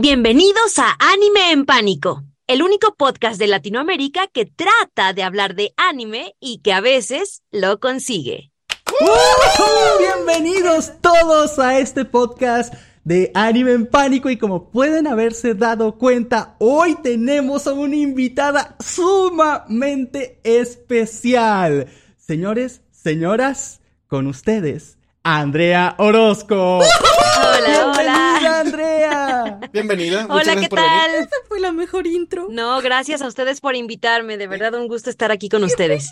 Bienvenidos a Anime en Pánico, el único podcast de Latinoamérica que trata de hablar de anime y que a veces lo consigue. ¡Uh! Bienvenidos todos a este podcast de Anime en Pánico y como pueden haberse dado cuenta, hoy tenemos a una invitada sumamente especial. Señores, señoras, con ustedes, Andrea Orozco. Hola, Andrea. Bienvenida. muchas Hola, gracias ¿qué por venir. tal? Esa fue la mejor intro. No, gracias a ustedes por invitarme, de verdad un gusto estar aquí con ustedes.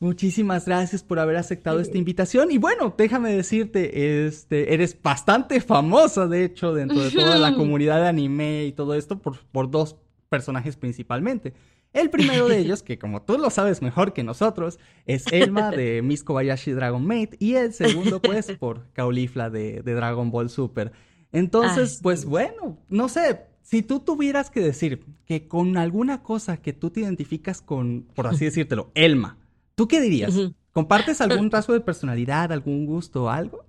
Muchísimas gracias por haber aceptado esta invitación. Y bueno, déjame decirte, este, eres bastante famosa, de hecho, dentro de toda la comunidad de anime y todo esto, por, por dos personajes principalmente. El primero de ellos, que como tú lo sabes mejor que nosotros, es Elma de Miss Kobayashi Dragon Maid. Y el segundo, pues, por Caulifla de, de Dragon Ball Super. Entonces, Ay, pues bueno, no sé, si tú tuvieras que decir que con alguna cosa que tú te identificas con, por así decírtelo, Elma, ¿tú qué dirías? ¿Compartes algún rasgo de personalidad, algún gusto o algo?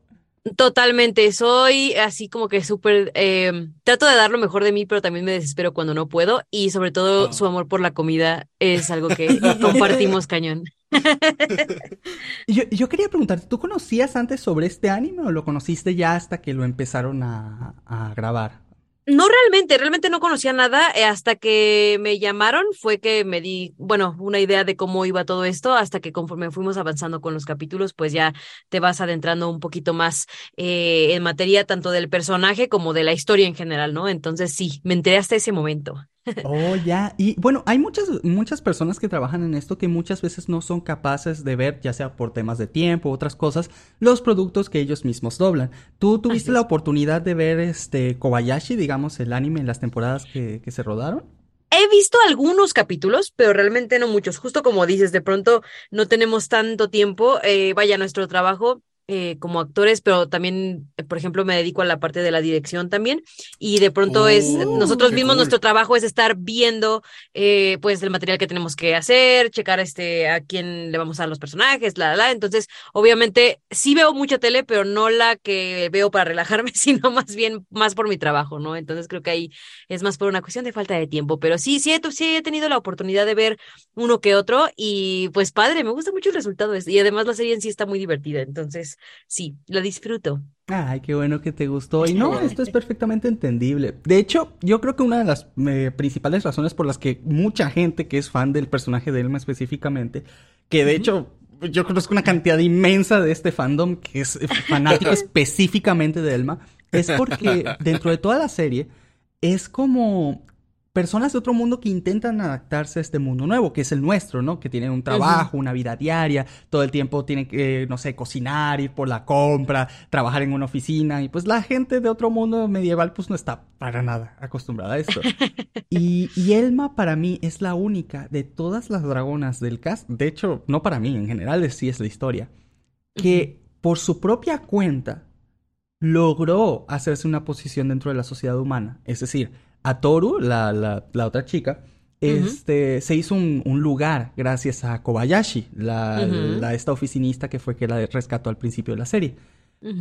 Totalmente, soy así como que súper, eh, trato de dar lo mejor de mí, pero también me desespero cuando no puedo y sobre todo Ah. su amor por la comida es algo que compartimos cañón. Yo, yo quería preguntarte, ¿tú conocías antes sobre este anime o lo conociste ya hasta que lo empezaron a, a grabar? No realmente, realmente no conocía nada eh, hasta que me llamaron, fue que me di, bueno, una idea de cómo iba todo esto, hasta que conforme fuimos avanzando con los capítulos, pues ya te vas adentrando un poquito más eh, en materia tanto del personaje como de la historia en general, ¿no? Entonces sí, me enteré hasta ese momento. Oh, ya. Y bueno, hay muchas, muchas personas que trabajan en esto que muchas veces no son capaces de ver, ya sea por temas de tiempo u otras cosas, los productos que ellos mismos doblan. ¿Tú tuviste la oportunidad de ver este Kobayashi, digamos, el anime en las temporadas que, que se rodaron? He visto algunos capítulos, pero realmente no muchos. Justo como dices, de pronto no tenemos tanto tiempo. eh, vaya, nuestro trabajo eh, como actores, pero también, eh, por ejemplo, me dedico a la parte de la dirección también. Y de pronto es, Oh, nosotros mismos, cool. nuestro trabajo es estar viendo, eh, pues, el material que tenemos que hacer, checar este, a quién le vamos a dar los personajes, la, la. Entonces, obviamente, sí veo mucha tele, pero no la que veo para relajarme, sino más bien más por mi trabajo, ¿no? Entonces, creo que ahí es más por una cuestión de falta de tiempo, pero sí, sí he, tu- sí he tenido la oportunidad de ver uno que otro y pues padre, me gusta mucho el resultado es- y además la serie en sí está muy divertida, entonces sí, la disfruto. Ay, qué bueno que te gustó. Y no, esto es perfectamente entendible. De hecho, yo creo que una de las eh, principales razones por las que mucha gente que es fan del personaje de Elma específicamente, que de hecho yo conozco una cantidad inmensa de este fandom que es fanático específicamente de Elma, es porque dentro de toda la serie es como personas de otro mundo que intentan adaptarse a este mundo nuevo, que es el nuestro, ¿no? Que tienen un trabajo, una vida diaria, todo el tiempo tienen que, no sé, cocinar, ir por la compra, trabajar en una oficina, y pues la gente de otro mundo medieval pues no está para nada acostumbrada a esto. Y, y Elma para mí es la única de todas las dragonas del cast, de hecho, no para mí, en general sí es la historia, que por su propia cuenta logró hacerse una posición dentro de la sociedad humana. Es decir, a Toru, la, la, la otra chica, este, se hizo un, un lugar gracias a Kobayashi, la, la- esta oficinista que fue que la rescató al principio de la serie.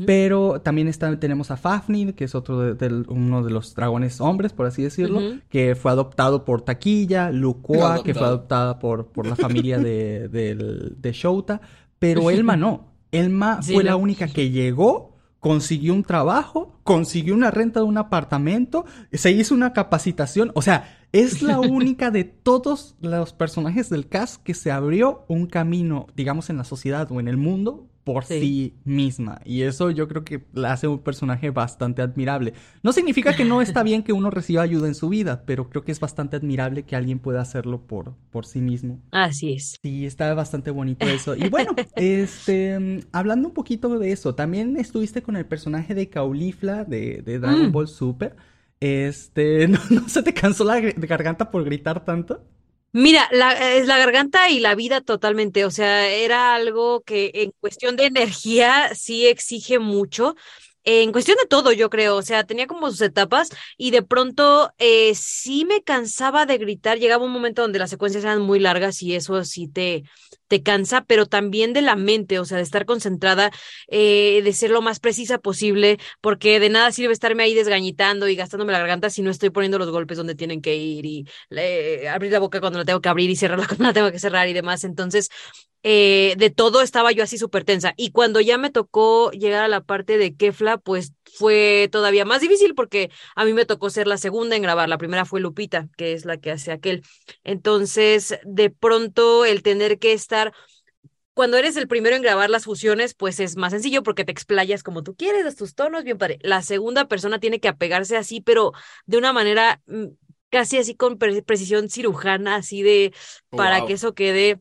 Pero también está, tenemos a Fafnir, que es otro de, uno de los dragones hombres, por así decirlo, que fue adoptado por Taquilla, Lukua, que fue Adoptado. adoptada por, por la familia de, del- de Shouta, pero Elma no. Elma Sí, fue la no. única que llegó, consiguió un trabajo, consiguió una renta de un apartamento, se hizo una capacitación, o sea, es la única de todos los personajes del cast que se abrió un camino, digamos, en la sociedad o en el mundo por Sí. sí misma. Y eso yo creo que la hace un personaje bastante admirable. No significa que no está bien que uno reciba ayuda en su vida, pero creo que es bastante admirable que alguien pueda hacerlo por, por sí mismo. Así es. Sí, está bastante bonito eso. Y bueno, este, hablando un poquito de eso, también estuviste con el personaje de Caulifla de, de Dragon Mm. Ball Super. Este, ¿no, no se te cansó la garganta por gritar tanto? Mira, la, es la garganta y la vida totalmente, o sea, era algo que en cuestión de energía sí exige mucho. En cuestión de todo, yo creo, o sea, tenía como sus etapas y de pronto eh, sí me cansaba de gritar. Llegaba un momento donde las secuencias eran muy largas y eso sí te, te cansa, pero también de la mente, o sea, de estar concentrada, eh, de ser lo más precisa posible, porque de nada sirve estarme ahí desgañitando y gastándome la garganta si no estoy poniendo los golpes donde tienen que ir y abrir la boca cuando la tengo que abrir y cerrarla cuando la tengo que cerrar y demás. Entonces, eh, de todo estaba yo así súper tensa. Y cuando ya me tocó llegar a la parte de Kefla, pues fue todavía más difícil porque a mí me tocó ser la segunda en grabar. La primera fue Lupita, que es la que hace aquel. Entonces, de pronto, el tener que estar cuando eres el primero en grabar las fusiones, pues es más sencillo porque te explayas como tú quieres, das tus tonos, bien padre. La segunda persona tiene que apegarse así, pero de una manera mm, casi así con precisión cirujana, así de para que eso quede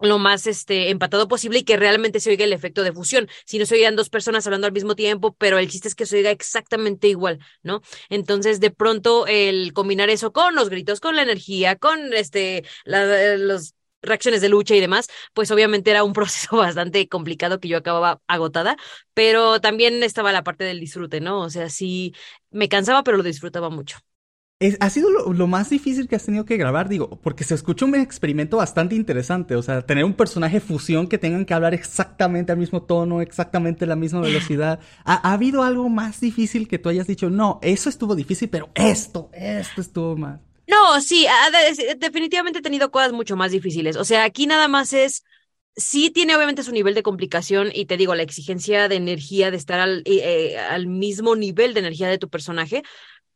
lo más este empatado posible y que realmente se oiga el efecto de fusión. Si no se oigan dos personas hablando al mismo tiempo, pero el chiste es que se oiga exactamente igual, ¿no? Entonces, de pronto, el combinar eso con los gritos, con la energía, con este, la, los reacciones de lucha y demás, pues obviamente era un proceso bastante complicado que yo acababa agotada, pero también estaba la parte del disfrute, ¿no? O sea, sí me cansaba, pero lo disfrutaba mucho ha sido lo, más difícil que has tenido que grabar, digo, porque se escucha un experimento bastante interesante. O sea, tener un personaje fusión que tengan que hablar exactamente al mismo tono, exactamente la misma velocidad. ¿Ha, habido algo más difícil que tú hayas dicho? No, eso estuvo difícil, pero esto, esto estuvo más. No, sí, definitivamente he tenido cosas mucho más difíciles. O sea, aquí nada más es sí tiene obviamente su nivel de complicación y te digo, la exigencia de energía, de estar al, eh, al mismo nivel de energía de tu personaje,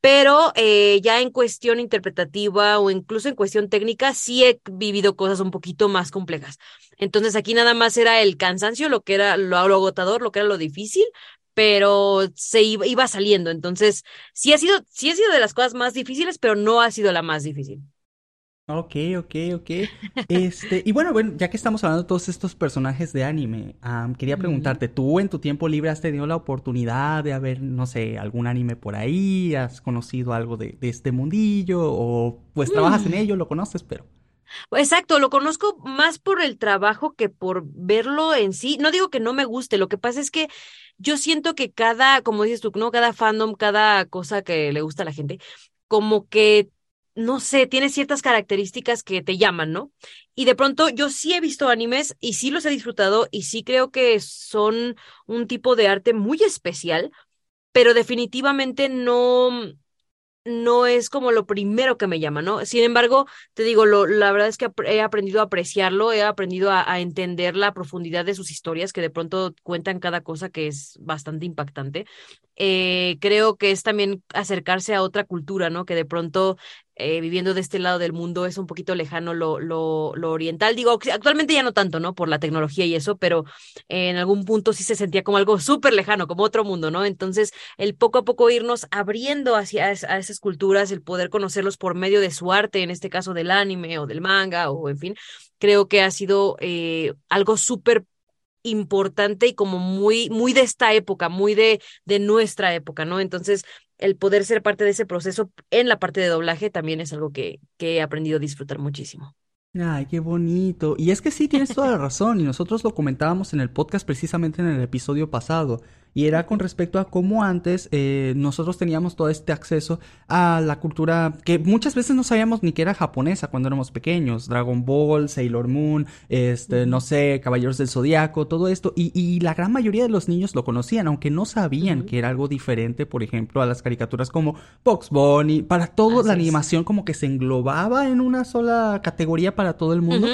pero eh, ya en cuestión interpretativa o incluso en cuestión técnica sí he vivido cosas un poquito más complejas. Entonces aquí nada más era el cansancio, lo que era lo, agotador, lo que era lo difícil, pero se iba, iba, saliendo. Entonces sí ha sido, sí ha sido de las cosas más difíciles, pero no ha sido la más difícil. Ok, ok, ok. Este, y bueno, bueno, ya que estamos hablando de todos estos personajes de anime, quería preguntarte, ¿tú en tu tiempo libre has tenido la oportunidad de haber, no sé, algún anime por ahí? ¿Has conocido algo de, este mundillo? ¿O pues trabajas en mm. ello, lo conoces, pero... Exacto, lo conozco más por el trabajo que por verlo en sí. No digo que no me guste, lo que pasa es que yo siento que cada, como dices tú, ¿no? Cada fandom, cada cosa que le gusta a la gente, como que no sé, tiene ciertas características que te llaman, ¿no? Y de pronto yo sí he visto animes y sí los he disfrutado y sí creo que son un tipo de arte muy especial, pero definitivamente no, no es como lo primero que me llama, ¿no? Sin embargo, te digo, lo, la verdad es que he aprendido a apreciarlo, he aprendido a, entender la profundidad de sus historias, que de pronto cuentan cada cosa que es bastante impactante. Eh, creo que es también acercarse a otra cultura, ¿no? Que de pronto eh, viviendo de este lado del mundo es un poquito lejano lo, lo, oriental. Digo, actualmente ya no tanto, ¿no? Por la tecnología y eso, pero en algún punto sí se sentía como algo súper lejano, como otro mundo, ¿no? Entonces, el poco a poco irnos abriendo hacia a esas culturas, el poder conocerlos por medio de su arte, en este caso del anime o del manga o en fin, creo que ha sido eh, algo súper importante y como muy, muy de esta época, muy de, de nuestra época, ¿no? Entonces, el poder ser parte de ese proceso en la parte de doblaje también es algo que, que he aprendido a disfrutar muchísimo. Ay, qué bonito. Y es que sí, tienes toda la razón. Y nosotros lo comentábamos en el podcast precisamente en el episodio pasado y era con respecto a cómo antes eh, nosotros teníamos todo este acceso a la cultura que muchas veces no sabíamos ni que era japonesa cuando éramos pequeños, Dragon Ball, Sailor Moon, este, no sé, Caballeros del Zodiaco, todo esto, y, y, la gran mayoría de los niños lo conocían, aunque no sabían que era algo diferente, por ejemplo, a las caricaturas como Box Bunny, para toda la animación como que se englobaba en una sola categoría para todo el mundo.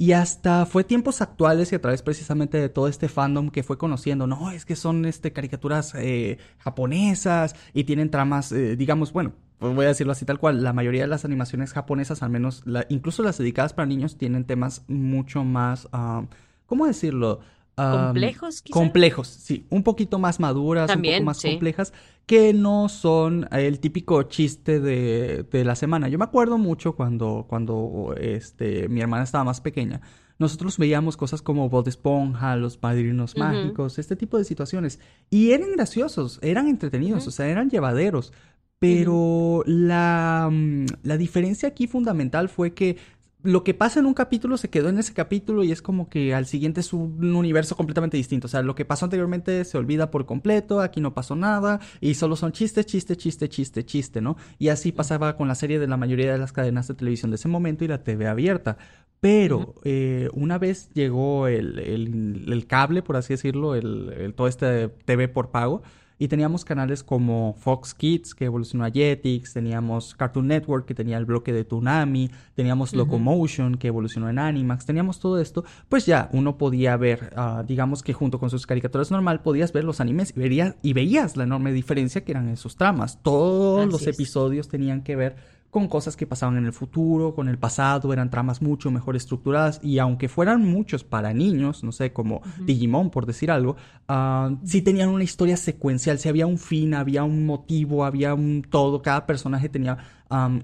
Y hasta fue tiempos actuales y a través precisamente de todo este fandom que fue conociendo, no, es que son este, caricaturas eh, japonesas y tienen tramas, eh, digamos, bueno, pues voy a decirlo así tal cual, la mayoría de las animaciones japonesas, al menos, la, incluso las dedicadas para niños, tienen temas mucho más, ah, ¿cómo decirlo? Complejos, Complejos, sí, un poquito más maduras, un poco más complejas, que no son el típico chiste de, de, la semana. Yo me acuerdo mucho cuando, cuando este, mi hermana estaba más pequeña. Nosotros veíamos cosas como Bob Esponja, Los Padrinos Mágicos, este tipo de situaciones. Y eran graciosos, eran entretenidos, o sea, eran llevaderos. Pero la, mm, la diferencia aquí fundamental fue que lo que pasa en un capítulo se quedó en ese capítulo y es como que al siguiente es un universo completamente distinto. O sea, lo que pasó anteriormente se olvida por completo, aquí no pasó nada y solo son chistes, chiste, chiste, chiste, chiste, ¿no? Y así pasaba con la serie de la mayoría de las cadenas de televisión de ese momento y la TV abierta. Pero eh, una vez llegó el, el, cable, por así decirlo, el, todo este TV por pago, y teníamos canales como Fox Kids, que evolucionó a Jetix, teníamos Cartoon Network, que tenía el bloque de Toonami, teníamos Locomotion, que evolucionó en Animax, teníamos todo esto, pues ya uno podía ver, ah, digamos que junto con sus caricaturas normal, podías ver los animes y, verías, y veías la enorme diferencia que eran esos tramas. Todos los episodios tenían que ver con cosas que pasaban en el futuro, con el pasado, eran tramas mucho mejor estructuradas y aunque fueran muchos para niños, no sé, como Digimon por decir algo, uh, sí tenían una historia secuencial, sí había un fin, había un motivo, había un todo, cada personaje tenía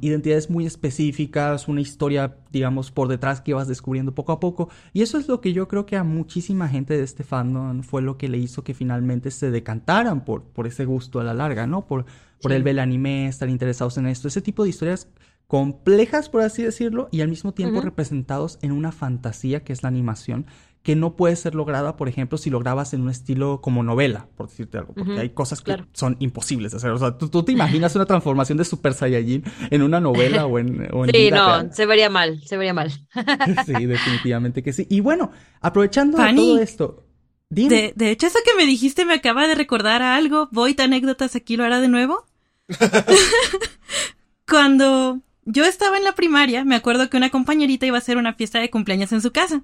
identidades muy específicas, una historia, digamos, por detrás que ibas descubriendo poco a poco y eso es lo que yo creo que a muchísima gente de este fandom fue lo que le hizo que finalmente se decantaran por, por ese gusto a la larga, ¿no? Por por el ver anime, estar interesados en esto, ese tipo de historias complejas, por así decirlo, y al mismo tiempo representados en una fantasía que es la animación, que no puede ser lograda, por ejemplo, si lo grabas en un estilo como novela, por decirte algo, porque hay cosas que son imposibles de hacer. O sea, ¿tú, te imaginas una transformación de Super Saiyajin en una novela o en, o Sí, no, se vería mal, se vería mal. sí, definitivamente que sí. Y bueno, aprovechando todo esto, de, de, hecho, eso que me dijiste me acaba de recordar a algo. Voy anécdotas, aquí lo hará de nuevo. Cuando yo estaba en la primaria, me acuerdo que una compañerita iba a hacer una fiesta de cumpleaños en su casa.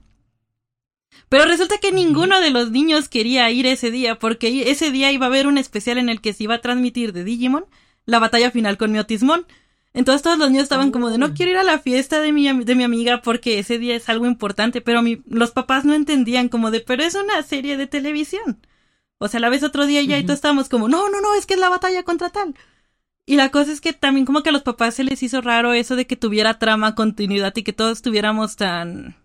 Pero resulta que ninguno de los niños quería ir ese día, porque ese día iba a haber un especial en el que se iba a transmitir de Digimon la batalla final con Miotismon. Entonces todos los niños estaban como de no oh. quiero ir a la fiesta de mi, de mi amiga porque ese día es algo importante, pero mi, los papás no entendían como de, pero es una serie de televisión. O sea, la vez otro día ya y todos estábamos como, no, no, no, es que es la batalla contra tal. Y la cosa es que también como que a los papás se les hizo raro eso de que tuviera trama, continuidad y que todos estuviéramos tan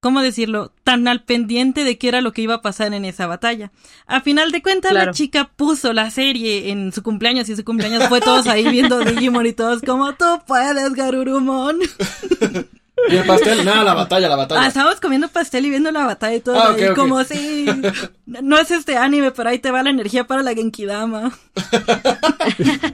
¿cómo decirlo?, tan al pendiente de qué era lo que iba a pasar en esa batalla. A final de cuentas, la chica puso la serie en su cumpleaños y su cumpleaños fue todos ahí viendo Digimon y todos como, tú puedes, Garurumon. ¿Y el pastel? Nada, la batalla, la batalla. Ah, estábamos comiendo pastel y viendo la batalla y todo. Ah, Como así. No es este anime, pero ahí te va la energía para la Genkidama.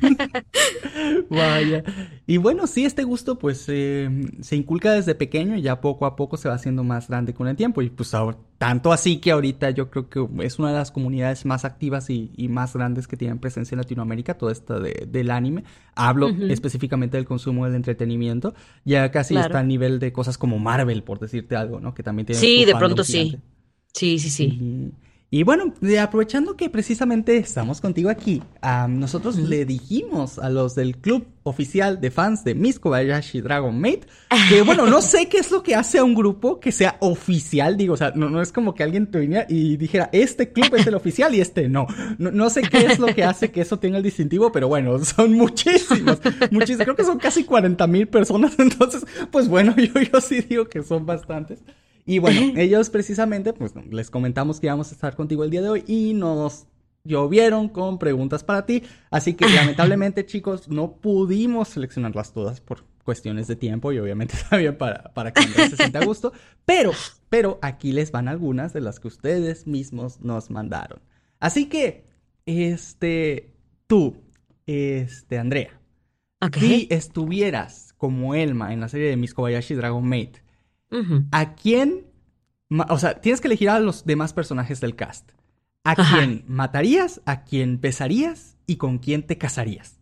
Vaya. Y bueno, sí, este gusto pues eh, se inculca desde pequeño y ya poco a poco se va haciendo más grande con el tiempo. Y pues ahora, tanto así que ahorita yo creo que es una de las comunidades más activas y, más grandes que tienen presencia en Latinoamérica, todo esto de, del anime. Hablo específicamente del consumo del entretenimiento. Ya casi está a nivel de cosas como Marvel, por decirte algo, ¿no? Que también tiene... Sí, de pronto sí. Sí, sí, sí. Y bueno, aprovechando que precisamente estamos contigo aquí, nosotros le dijimos a los del club oficial de fans de Miss Kobayashi Dragon Maid que bueno, no sé qué es lo que hace a un grupo que sea oficial, digo, o sea, no, no es como que alguien te viniera y dijera, este club es el oficial y este no. no. sé qué es lo que hace que eso tenga el distintivo, pero bueno, son muchísimos, muchísimos, creo que son casi 40 mil personas, entonces, pues bueno, yo, yo sí digo que son bastantes. Y bueno, ellos precisamente, pues les comentamos que íbamos a estar contigo el día de hoy y nos llovieron con preguntas para ti. Así que lamentablemente, chicos, no pudimos seleccionarlas todas por cuestiones de tiempo y obviamente también para, para que se sienta a gusto. Pero, pero aquí les van algunas de las que ustedes mismos nos mandaron. Así que, este, tú, este, Andrea, si estuvieras como Elma en la serie de Miss Kobayashi Dragon Maid, ¿A quién? O sea, tienes que elegir a los demás personajes del cast. ¿A quién matarías? ¿A quién besarías? ¿Y con quién te casarías?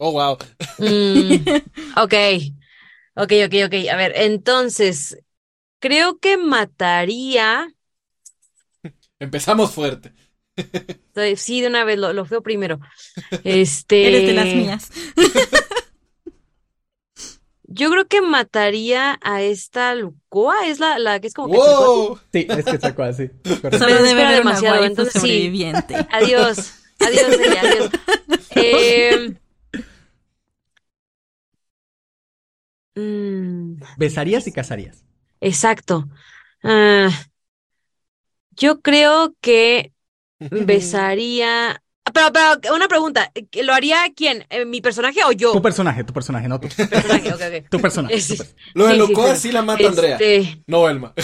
Oh, wow. Mm, ok. Ok, ok, ok. A ver, entonces, creo que mataría. Empezamos fuerte. Sí, de una vez, lo, lo feo primero. Este. Eres de las mías. Yo creo que mataría a esta Lucoa, es la, la que es como que ¡Wow! Sí, es que sacó así. Solo debe haber demasiado, entonces sobreviviente. sí. Adiós, adiós, ella, adiós. Eh, ¿Besarías y casarías? Exacto. Uh, yo creo que besaría Pero, pero, una pregunta, ¿lo haría quién? ¿Eh, ¿Mi personaje o yo? Tu personaje, tu personaje, no tu personaje, ok, ok. Tu personaje. Eh, tu per- Lo de Sí, sí, Lucoa sí. sí la mata Andrea. Este, No, Elma.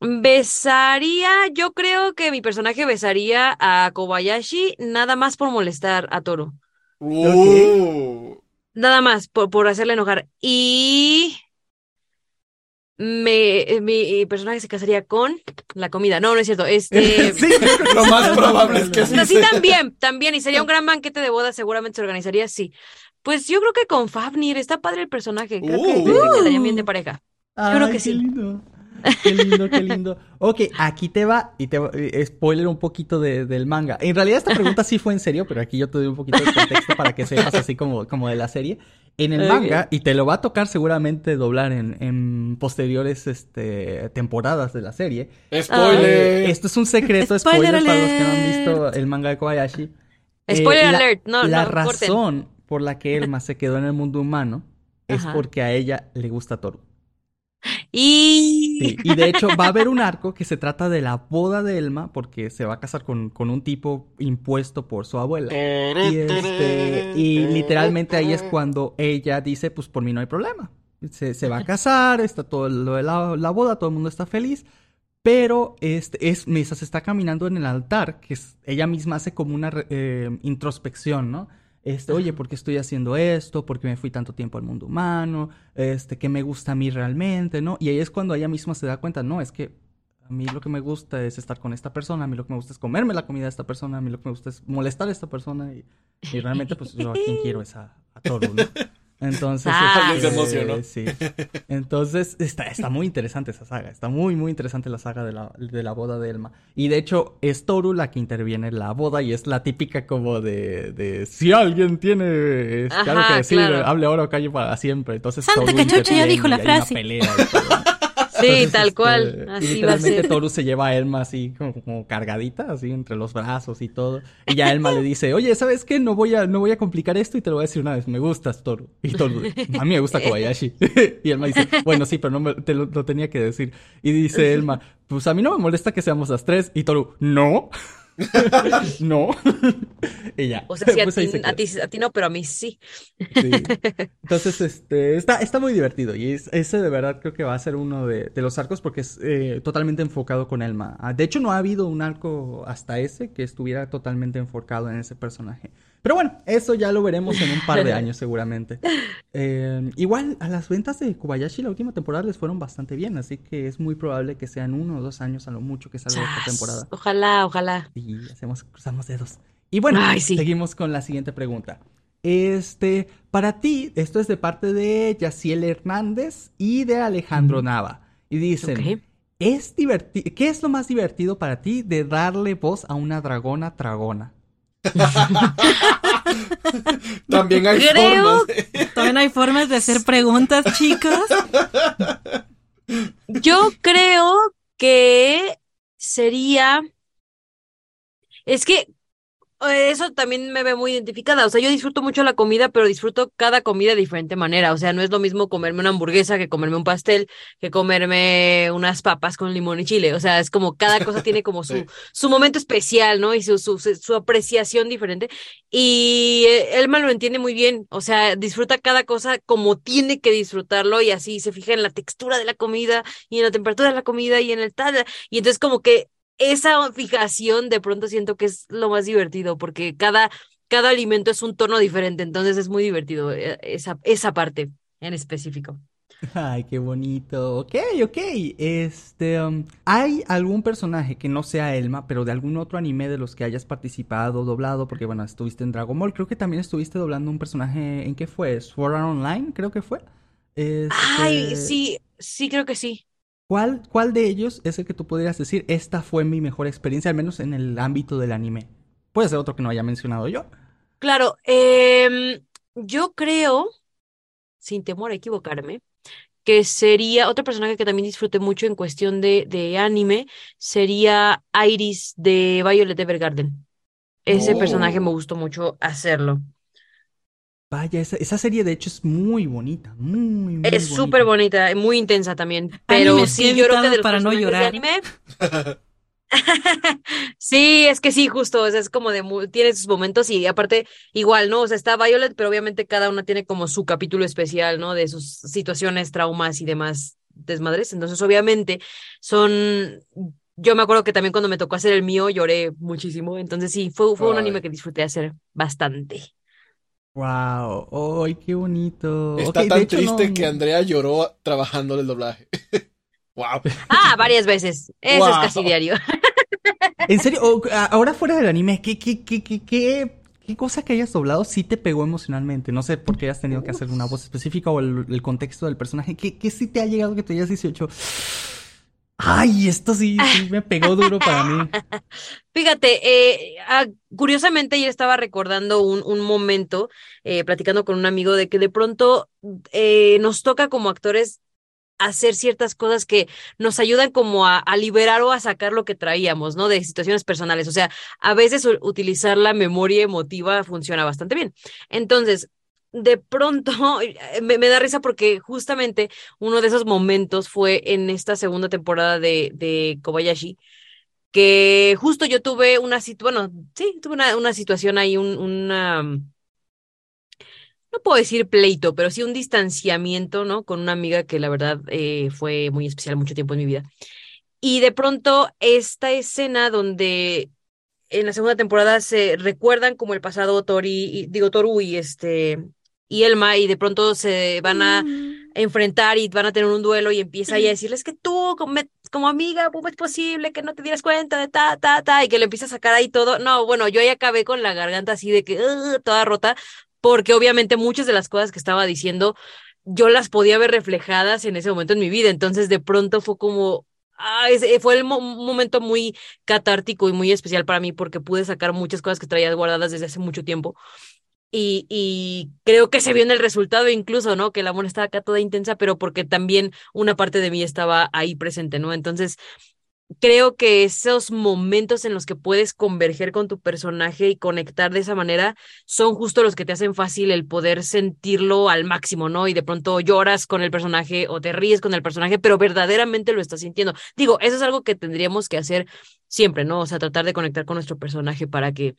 besaría, yo creo que mi personaje besaría a Kobayashi nada más por molestar a Toru. Uh. Nada más, por, por hacerle enojar. Y me, mi personaje se casaría con la comida. No, no es cierto. Este. Sí, Lo más probable es que sí. No, sí, también, también. Y sería un gran banquete de boda, seguramente se organizaría, sí. Pues yo creo que con Fafnir está padre el personaje. Creo que Uh. quedaría bien de pareja. Ay, creo que qué sí. lindo. Qué lindo, qué lindo. Ok, aquí te va y te va- eh, spoiler un poquito de- del manga. En realidad esta pregunta sí fue en serio, pero aquí yo te doy un poquito de contexto para que sepas así como, como de la serie. En el manga, y te lo va a tocar seguramente doblar en, en posteriores este, temporadas de la serie. Spoiler. Eh, esto es un secreto, Spoiler spoiler, para los que no han visto el manga de Kobayashi. Eh, Spoiler la- alert, no, La no, corten. razón por la que Elma se quedó en el mundo humano es Ajá. porque a ella le gusta Toru. Y. Sí, y de hecho va a haber un arco que se trata de la boda de Elma porque se va a casar con, con un tipo impuesto por su abuela. Y, este, y literalmente ahí es cuando ella dice, pues por mí no hay problema. Se, se va a casar, está todo lo de la, la boda, todo el mundo está feliz. Pero este, es, mientras está caminando en el altar, que es- ella misma hace como una eh, introspección, ¿no? Este, oye, ¿por qué estoy haciendo esto? ¿Por qué me fui tanto tiempo al mundo humano? Este, ¿qué me gusta a mí realmente? ¿No? Y ahí es cuando ella misma se da cuenta, no, es que a mí lo que me gusta es estar con esta persona, a mí lo que me gusta es comerme la comida de esta persona, a mí lo que me gusta es molestar a esta persona y, y realmente pues yo a quien quiero es a, a Toru, ¿no? Entonces, Ah. este, Se emocionó. sí. Entonces, está, está muy interesante esa saga, está muy, muy interesante la saga de la, de la boda de Elma. Y de hecho, es Toru la que interviene en la boda y es la típica como de, de si alguien tiene este, algo Ajá, que decir, claro. hable ahora o calle para siempre. Entonces, Santa Toru Cachucha ya dijo la una frase. pelea todo. Sí, Entonces, tal este, cual. Así va a literalmente ser. Toru se lleva a Elma así como, como cargadita, así entre los brazos y todo. Y ya Elma le dice, oye, ¿sabes qué? No voy a, no voy a complicar esto y te lo voy a decir una vez. Me gustas, Toru. Y Toru, a mí me gusta Kobayashi. y Elma dice, bueno, sí, pero no me, te lo, lo tenía que decir. Y dice Elma, pues a mí no me molesta que seamos las tres. Y Toru, no. No. y ya. O sea, sí, a, Pues ti, se a, ti, a ti no, pero a mí sí. Sí. Entonces, este, está, está muy divertido y es- ese de verdad creo que va a ser uno de, de los arcos porque es eh, totalmente enfocado con Elma. Ah, De hecho, no ha habido un arco hasta ese que estuviera totalmente enfocado en ese personaje. Pero bueno, eso ya lo veremos en un par de años seguramente. Eh, igual, a las ventas de Kobayashi la última temporada les fueron bastante bien, así que es muy probable que sean uno o dos años a lo mucho que salga esta temporada. Ojalá, ojalá. Y hacemos, cruzamos dedos. Y bueno, Ay, sí. seguimos con la siguiente pregunta. Este, para ti, esto es de parte de Yaciel Hernández y de Alejandro Nava. Y dicen. ¿es diverti- ¿qué es lo más divertido para ti de darle voz a una dragona tragona? También hay Creo- formas. no hay formas de hacer preguntas, chicos. Yo creo que sería. Es que eso también me ve muy identificada. O sea, yo disfruto mucho la comida, pero disfruto cada comida de diferente manera. O sea, no es lo mismo comerme una hamburguesa que comerme un pastel, que comerme unas papas con limón y chile. O sea, es como cada cosa tiene como su, Sí. su momento especial, ¿no? Y su, su, su apreciación diferente. Y eh, Elma lo entiende muy bien. O sea, disfruta cada cosa como tiene que disfrutarlo y así se fija en la textura de la comida y en la temperatura de la comida y en el tal. Y entonces como que esa fijación de pronto siento que es lo más divertido porque cada, cada alimento es un tono diferente. Entonces es muy divertido eh, esa, esa parte en específico. Ay, qué bonito. Ok, ok. Este, um, ¿hay algún personaje que no sea Elma, pero de algún otro anime de los que hayas participado, doblado? Porque, bueno, estuviste en Dragon Ball. Creo que también estuviste doblando un personaje. ¿En qué fue? ¿Sword Art Online? Creo que fue. Ay, Este, sí, sí creo que sí. ¿Cuál, ¿Cuál de ellos es el que tú podrías decir, esta fue mi mejor experiencia, al menos en el ámbito del anime? Puede ser otro que no haya mencionado yo. Claro, em, yo creo, sin temor a equivocarme, que sería otro personaje que también disfruté mucho en cuestión de, de anime, sería Iris de Violet Evergarden. Ese Oh. personaje me gustó mucho hacerlo. Vaya, esa, esa serie de hecho es muy bonita, muy, muy Es súper bonita, muy intensa también, pero Animes que sí, yo creo que de los para no de llorar. anime, Sí, es que sí, justo, o sea, es como de, mu- tiene sus momentos y aparte, igual, ¿no? O sea, está Violet, pero obviamente cada una tiene como su capítulo especial, ¿no? De sus situaciones, traumas y demás desmadres. Entonces, obviamente, son, yo me acuerdo que también cuando me tocó hacer el mío lloré muchísimo. Entonces, sí, fue, fue un anime que disfruté hacer bastante. Wow, ¡ay, qué bonito! Está tan hecho, triste no- que Andrea lloró trabajando en el doblaje. wow. Ah, varias veces. Eso es casi diario. En serio, o- a- ahora fuera del anime, ¿qué, qué, qué, qué, qué, qué cosa que hayas doblado sí te pegó emocionalmente? No sé por qué hayas tenido que hacer una voz específica o el, el contexto del personaje. ¿Qué, qué sí te ha llegado que te hayas 18? Ay, esto sí, sí me pegó duro para mí. Fíjate, eh, ah, curiosamente yo estaba recordando un, un momento, eh, platicando con un amigo, de que de pronto eh, nos toca como actores hacer ciertas cosas que nos ayudan como a, liberar o a sacar lo que traíamos, ¿no? De situaciones personales. O sea, a veces utilizar la memoria emotiva funciona bastante bien. Entonces, de pronto me, da risa porque justamente uno de esos momentos fue en esta segunda temporada de, Kobayashi que justo yo tuve una situación, bueno, sí, tuve una, una situación ahí, un, una, no puedo decir pleito, pero sí un distanciamiento, ¿no? Con una amiga que la verdad eh, fue muy especial mucho tiempo en mi vida. Y de pronto esta escena donde en la segunda temporada se recuerdan como el pasado Tori, y, digo Toru y este y Elma y de pronto se van a enfrentar y van a tener un duelo y empieza ella a decirles que tú como, me- como amiga, ¿cómo es posible que no te dieras cuenta de ta, ta, ta? Y que le empieza a sacar ahí todo. No, bueno, yo ahí acabé con la garganta así de que "Ugh", toda rota, porque obviamente muchas de las cosas que estaba diciendo yo las podía ver reflejadas en ese momento en mi vida. Entonces de pronto fue como... Ah, ese fue el mo- un momento muy catártico y muy especial para mí porque pude sacar muchas cosas que traía guardadas desde hace mucho tiempo. Y, creo que se vio en el resultado incluso, ¿no? Que el amor estaba acá toda intensa, pero porque también una parte de mí estaba ahí presente, ¿no? Entonces, creo que esos momentos en los que puedes converger con tu personaje y conectar de esa manera son justo los que te hacen fácil el poder sentirlo al máximo, ¿no? Y de pronto lloras con el personaje o te ríes con el personaje, pero verdaderamente lo estás sintiendo. Digo, eso es algo que tendríamos que hacer siempre, ¿no? O sea, tratar de conectar con nuestro personaje para que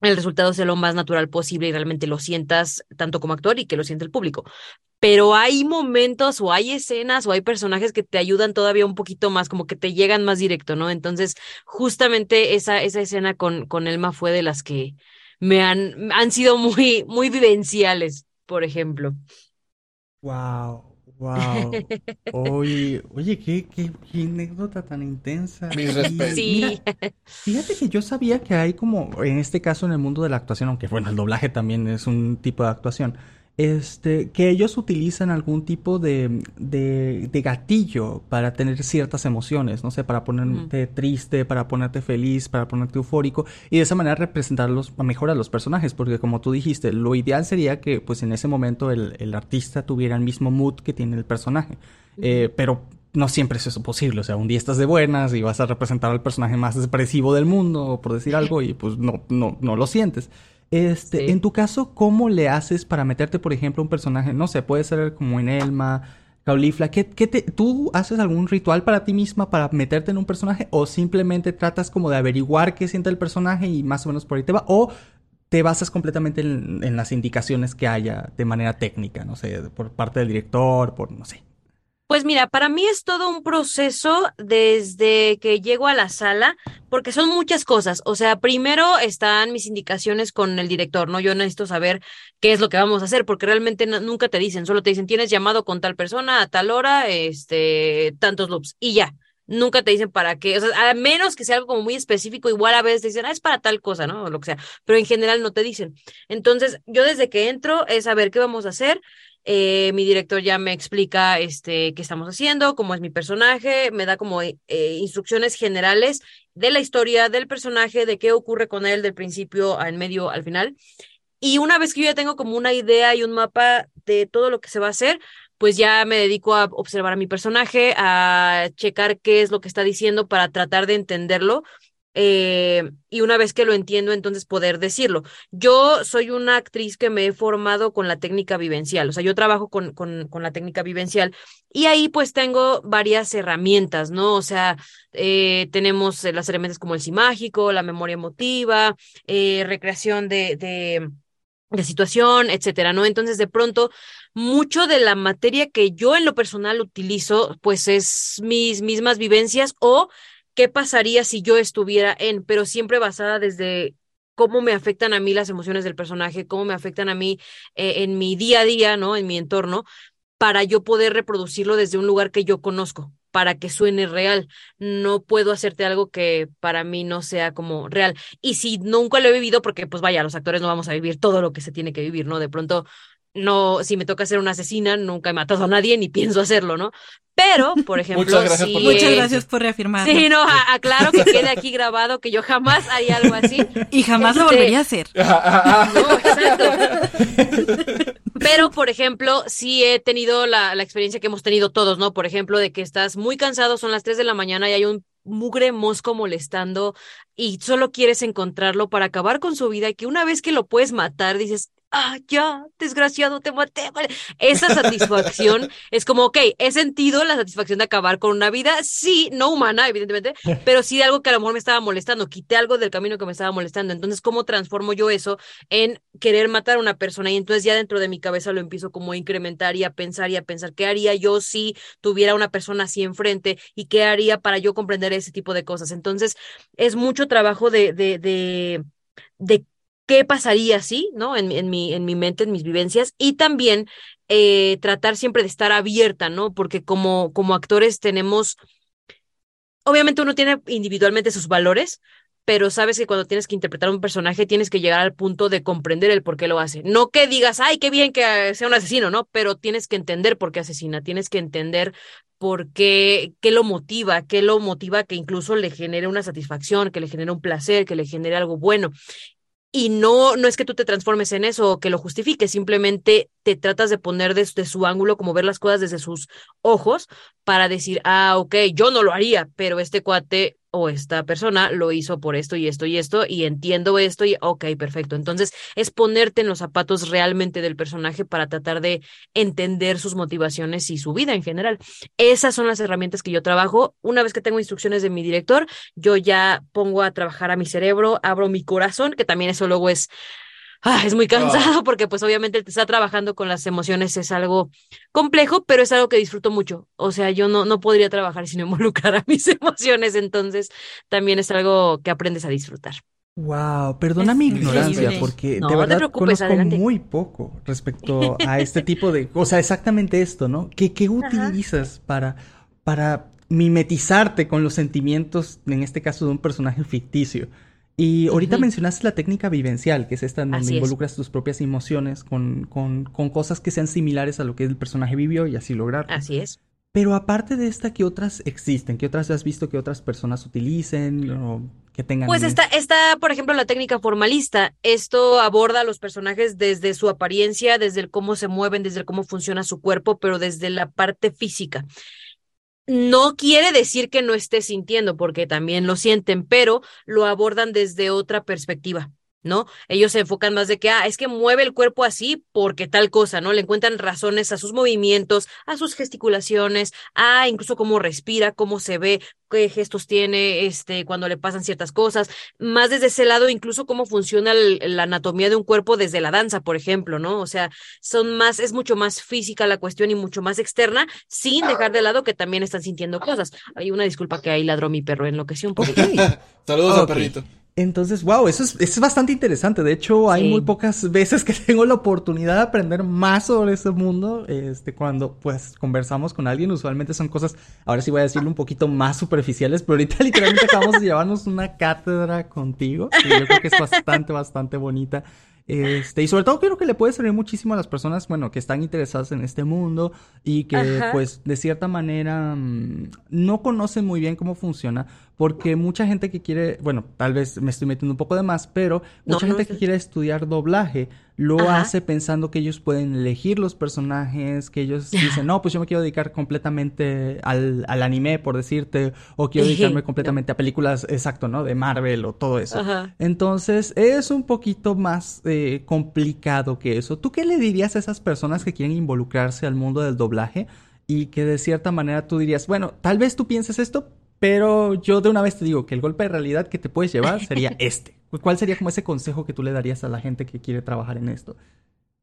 el resultado sea lo más natural posible y realmente lo sientas tanto como actor y que lo siente el público. Pero hay momentos o hay escenas o hay personajes que te ayudan todavía un poquito más, como que te llegan más directo, ¿no? Entonces, justamente esa, esa escena con, con Elma fue de las que me han, han sido muy, muy vivenciales, por ejemplo. Wow, wow. Oye, oye, qué, qué, qué anécdota tan intensa. Mis respetos. Sí. mira, Fíjate que yo sabía que hay como, en este caso en el mundo de la actuación, aunque bueno, el doblaje también es un tipo de actuación, este, que ellos utilizan algún tipo de, de, de gatillo para tener ciertas emociones, no sé, para ponerte triste, para ponerte feliz, para ponerte eufórico, y de esa manera representarlos mejor a los personajes, porque como tú dijiste, lo ideal sería que pues en ese momento el, el artista tuviera el mismo mood que tiene el personaje, Eh, pero no siempre es eso posible. O sea, un día estás de buenas y vas a representar al personaje más expresivo del mundo, por decir algo, y pues no, no, no lo sientes. Este, Sí. en tu caso, ¿cómo le haces para meterte, por ejemplo, un personaje? No sé, puede ser como en Elma, Caulifla. ¿Qué, qué te, ¿Tú haces algún ritual para ti misma para meterte en un personaje? ¿O simplemente tratas como de averiguar qué siente el personaje y más o menos por ahí te va? ¿O te basas completamente en, en las indicaciones que haya de manera técnica? No sé, por parte del director, por no sé. Pues mira, para mí es todo un proceso desde que llego a la sala, porque son muchas cosas. O sea, primero están mis indicaciones con el director, ¿no? Yo necesito saber qué es lo que vamos a hacer, porque realmente nunca te dicen, solo te dicen, tienes llamado con tal persona a tal hora, este, tantos loops, y ya. Nunca te dicen para qué, o sea, a menos que sea algo como muy específico, igual a veces te dicen, ah, es para tal cosa, ¿no? O lo que sea, pero en general no te dicen. Entonces, yo desde que entro es saber qué vamos a hacer, eh, mi director ya me explica este, qué estamos haciendo, cómo es mi personaje, me da como eh, instrucciones generales de la historia del personaje, de qué ocurre con él del principio al medio al final. Y una vez que yo ya tengo como una idea y un mapa de todo lo que se va a hacer, pues ya me dedico a observar a mi personaje, a checar qué es lo que está diciendo para tratar de entenderlo eh, y una vez que lo entiendo, entonces poder decirlo. Yo soy una actriz que me he formado con la técnica vivencial, o sea, yo trabajo con, con, con la técnica vivencial y ahí pues tengo varias herramientas, ¿no? O sea, eh, tenemos las herramientas como el sí mágico, la memoria emotiva, eh, recreación de, de de situación, etcétera, ¿no? Entonces, de pronto, mucho de la materia que yo en lo personal utilizo, pues es mis mismas vivencias o qué pasaría si yo estuviera en, pero siempre basada desde cómo me afectan a mí las emociones del personaje, cómo me afectan a mí eh, en mi día a día, ¿no? En mi entorno, para yo poder reproducirlo desde un lugar que yo conozco para que suene real. No puedo hacerte algo que para mí no sea como real. Y si nunca lo he vivido, porque pues vaya, los actores no vamos a vivir todo lo que se tiene que vivir, ¿no? De pronto, no, si me toca ser una asesina, nunca he matado a nadie ni pienso hacerlo, ¿no? Pero, por ejemplo, Muchas gracias, por, Muchas gracias por reafirmar. Sí, no, aclaro que quede aquí grabado que yo jamás haría algo así. Y jamás lo Este, volvería a hacer. No, exacto. Pero, por ejemplo, sí he tenido la, la experiencia que hemos tenido todos, ¿no? Por ejemplo, de que estás muy cansado, son las 3 de la mañana y hay un mugre mosco molestando y solo quieres encontrarlo para acabar con su vida y que una vez que lo puedes matar dices, ah, ya, desgraciado, te maté. vale". Esa satisfacción es como, ok, he sentido la satisfacción de acabar con una vida, sí, no humana, evidentemente, pero sí de algo que a lo mejor me estaba molestando, quité algo del camino que me estaba molestando. Entonces, ¿cómo transformo yo eso en querer matar a una persona? Y entonces ya dentro de mi cabeza lo empiezo como a incrementar y a pensar y a pensar, ¿qué haría yo si tuviera una persona así enfrente? ¿Y qué haría para yo comprender ese tipo de cosas? Entonces, es mucho trabajo de, de, de, de qué pasaría si, ¿no? En, mi- en, mi, en mi mente, en mis vivencias, y también eh, tratar siempre de estar abierta, ¿no? Porque como, como actores tenemos, obviamente uno tiene individualmente sus valores, pero sabes que cuando tienes que interpretar un personaje tienes que llegar al punto de comprender el por qué lo hace. No que digas, ay, qué bien que sea un asesino, ¿no? Pero tienes que entender por qué asesina, tienes que entender por qué, qué lo motiva, qué lo motiva que incluso le genere una satisfacción, que le genere un placer, que le genere algo bueno. Y no, no es que tú te transformes en eso o que lo justifiques, simplemente te tratas de poner desde su ángulo, como ver las cosas desde sus ojos, para decir, ah, ok, yo no lo haría, pero este cuate o esta persona lo hizo por esto y esto y esto, y entiendo esto, y ok, perfecto. Entonces, es ponerte en los zapatos realmente del personaje para tratar de entender sus motivaciones y su vida en general. Esas son las herramientas que yo trabajo. Una vez que tengo instrucciones de mi director, yo ya pongo a trabajar a mi cerebro, abro mi corazón, que también eso luego es, ah, es muy cansado porque pues obviamente está trabajando con las emociones es algo complejo, pero es algo que disfruto mucho. O sea, yo no, no podría trabajar si no involucrara mis emociones, entonces también es algo que aprendes a disfrutar. Wow, perdona mi increíble. ignorancia porque No, de te verdad preocupes, conozco adelante. muy poco respecto a este tipo de, o sea, exactamente esto, ¿no? ¿Qué, qué Ajá. utilizas para, para mimetizarte con los sentimientos, en este caso de un personaje ficticio? Y ahorita mencionaste la técnica vivencial, que es esta en donde Así es. involucras tus propias emociones con, con, con cosas que sean similares a lo que el personaje vivió y así lograrlo. Así es. Pero aparte de esta, ¿qué otras existen? ¿Qué otras has visto que otras personas utilicen o que tengan? Pues está, está, por ejemplo, la técnica formalista. Esto aborda a los personajes desde su apariencia, desde el cómo se mueven, desde el cómo funciona su cuerpo, pero desde la parte física. No quiere decir que no esté sintiendo, porque también lo sienten, pero lo abordan desde otra perspectiva. ¿No? Ellos se enfocan más de que, ah, es que mueve el cuerpo así porque tal cosa, ¿no? Le encuentran razones a sus movimientos, a sus gesticulaciones, a incluso cómo respira, cómo se ve, qué gestos tiene, este, cuando le pasan ciertas cosas, más desde ese lado, incluso cómo funciona el- la anatomía de un cuerpo desde la danza, por ejemplo, ¿no? O sea, son más, es mucho más física la cuestión y mucho más externa, sin dejar de lado que también están sintiendo cosas. Hay una disculpa que ahí ladró mi perro, enloqueció un poco. Saludos al Ok. perrito. Entonces, wow, eso es, es bastante interesante. De hecho, hay Sí. muy pocas veces que tengo la oportunidad de aprender más sobre ese mundo. Este, cuando pues conversamos con alguien, usualmente son cosas, ahora sí voy a decirlo un poquito más superficiales, pero ahorita literalmente acabamos de llevarnos una cátedra contigo. Y yo creo que es bastante, bastante bonita. Este, y sobre todo creo que le puede servir muchísimo a las personas, bueno, que están interesadas en este mundo y que Ajá. pues de cierta manera mm, no conocen muy bien cómo funciona, porque mucha gente que quiere, bueno, tal vez me estoy metiendo un poco de más, pero mucha No, no, gente que quiere estudiar doblaje lo Ajá. hace pensando que ellos pueden elegir los personajes, que ellos dicen, no, pues yo me quiero dedicar completamente al, al anime, por decirte, o quiero dedicarme completamente a películas, exacto, ¿no? De Marvel o todo eso. Ajá. Entonces, es un poquito más eh, complicado que eso. ¿Tú qué le dirías a esas personas que quieren involucrarse al mundo del doblaje y que de cierta manera tú dirías, bueno, tal vez tú pienses esto, pero yo de una vez te digo que el golpe de realidad que te puedes llevar sería este. ¿Cuál sería como ese consejo que tú le darías a la gente que quiere trabajar en esto?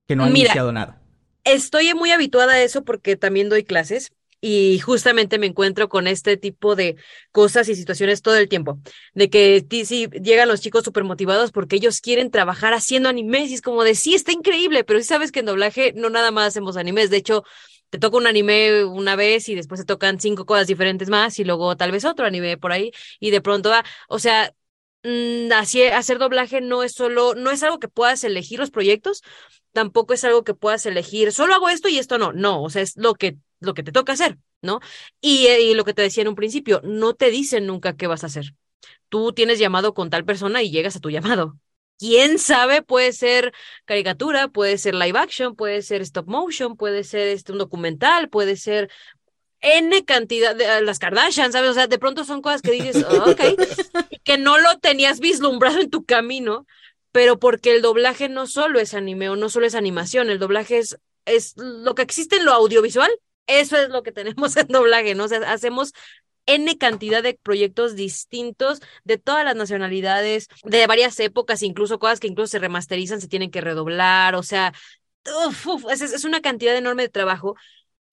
Que no ha iniciado nada. Estoy muy habituada a eso porque también doy clases y justamente me encuentro con este tipo de cosas y situaciones todo el tiempo. De que sí llegan los chicos súper motivados porque ellos quieren trabajar haciendo animes y es como de sí, está increíble, pero sí sabes que en doblaje no nada más hacemos animes. De hecho, te toca un anime una vez y después te tocan cinco cosas diferentes más y luego tal vez otro anime por ahí y de pronto va, o sea, mm, hacer doblaje no es solo, no es algo que puedas elegir los proyectos, tampoco es algo que puedas elegir, solo hago esto y esto no, no, o sea, es lo que, lo que te toca hacer, ¿no? Y, y lo que te decía en un principio, no te dicen nunca qué vas a hacer. Tú tienes llamado con tal persona y llegas a tu llamado. Quién sabe, puede ser caricatura, puede ser live action, puede ser stop motion, puede ser este un documental, puede ser N cantidad de las Kardashian, ¿sabes? O sea, de pronto son cosas que dices, "Ah, ok, que no lo tenías vislumbrado en tu camino, pero porque el doblaje no solo es anime o no solo es animación, el doblaje es, es lo que existe en lo audiovisual, eso es lo que tenemos en doblaje, ¿no? O sea, hacemos N cantidad de proyectos distintos de todas las nacionalidades, de varias épocas, incluso cosas que incluso se remasterizan, se tienen que redoblar, o sea, es, una cantidad enorme de trabajo.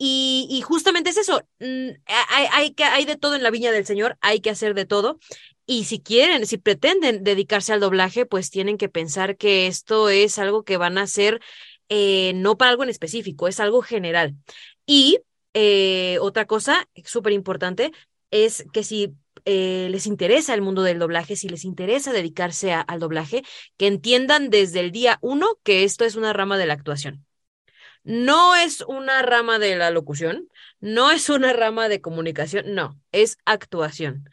Y, justamente es eso, mm, hay, hay, que, hay de todo en la viña del Señor, hay que hacer de todo. Y si quieren, si pretenden dedicarse al doblaje, pues tienen que pensar que esto es algo que van a hacer eh, no para algo en específico, es algo general. Y eh, otra cosa súper importante es que si eh, les interesa el mundo del doblaje, si les interesa dedicarse al doblaje, que entiendan desde el día uno que esto es una rama de la actuación. No es una rama de la locución, no es una rama de comunicación, no, es actuación.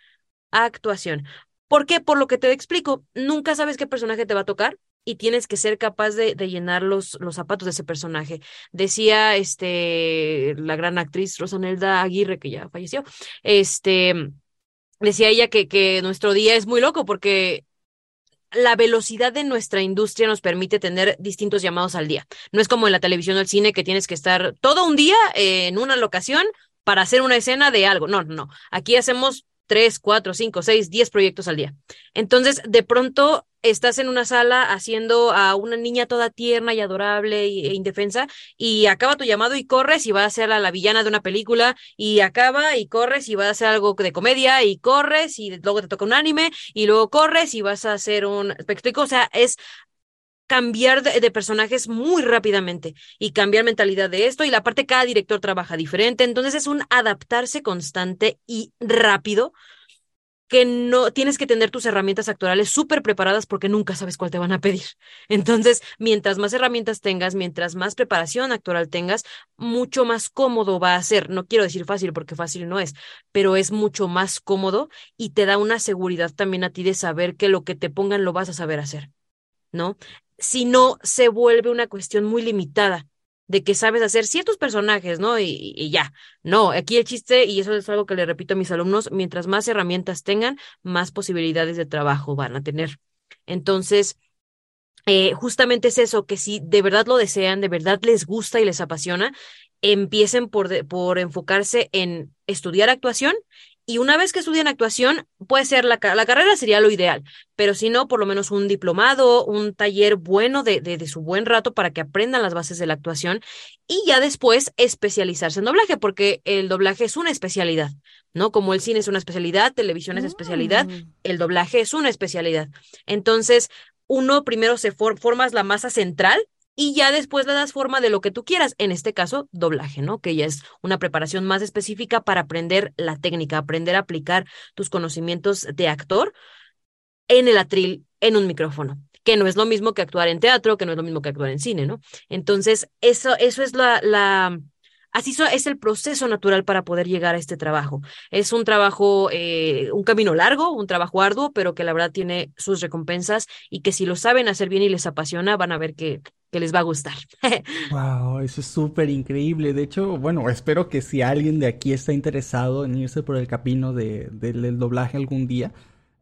Actuación. ¿Por qué? Por lo que te explico, nunca sabes qué personaje te va a tocar y tienes que ser capaz de, de llenar los, los zapatos de ese personaje. Decía este, la gran actriz Rosanelda Aguirre, que ya falleció, este, decía ella que, que nuestro día es muy loco porque la velocidad de nuestra industria nos permite tener distintos llamados al día. No es como en la televisión o el cine que tienes que estar todo un día en una locación para hacer una escena de algo. No, no. Aquí hacemos tres, cuatro, cinco, seis, diez proyectos al día. Entonces, de pronto estás en una sala haciendo a una niña toda tierna y adorable e indefensa y acaba tu llamado y corres y vas a ser la, la villana de una película y acaba y corres y vas a hacer algo de comedia y corres y luego te toca un anime y luego corres y vas a hacer un... ¿Me explico? O sea, es cambiar de, de, personajes muy rápidamente y cambiar mentalidad de esto y la parte cada director trabaja diferente, entonces es un adaptarse constante y rápido que no tienes que tener tus herramientas actorales súper preparadas porque nunca sabes cuál te van a pedir. Entonces, mientras más herramientas tengas, mientras más preparación actoral tengas, mucho más cómodo va a ser. No quiero decir fácil porque fácil no es, pero es mucho más cómodo y te da una seguridad también a ti de saber que lo que te pongan lo vas a saber hacer, ¿no? Si no, se vuelve una cuestión muy limitada de que sabes hacer ciertos personajes, ¿no? Y, y, ya. No, aquí el chiste, y eso es algo que le repito a mis alumnos, mientras más herramientas tengan, más posibilidades de trabajo van a tener. Entonces, eh, justamente es eso, que si de verdad lo desean, de verdad les gusta y les apasiona, empiecen por, por enfocarse en estudiar actuación y una vez que estudian actuación, puede ser la, la, carrera sería lo ideal, pero si no, por lo menos un diplomado, un taller bueno de, de, de, su buen rato para que aprendan las bases de la actuación y ya después especializarse en doblaje, porque el doblaje es una especialidad, ¿no? Como el cine es una especialidad, televisión es especialidad, Mm. el doblaje es una especialidad. Entonces, uno primero se for formas la masa central y ya después le das forma de lo que tú quieras, en este caso, doblaje, ¿no? Que ya es una preparación más específica para aprender la técnica, aprender a aplicar tus conocimientos de actor en el atril, en un micrófono, que no es lo mismo que actuar en teatro, que no es lo mismo que actuar en cine, ¿no? Entonces, eso, eso es la, la Así es el proceso natural para poder llegar a este trabajo. Es un trabajo, eh, un camino largo, un trabajo arduo, pero que la verdad tiene sus recompensas y que si lo saben hacer bien y les apasiona, van a ver que, les va a gustar. wow, eso es súper increíble. De hecho, bueno, espero que si alguien de aquí está interesado en irse por el camino de, del doblaje algún día,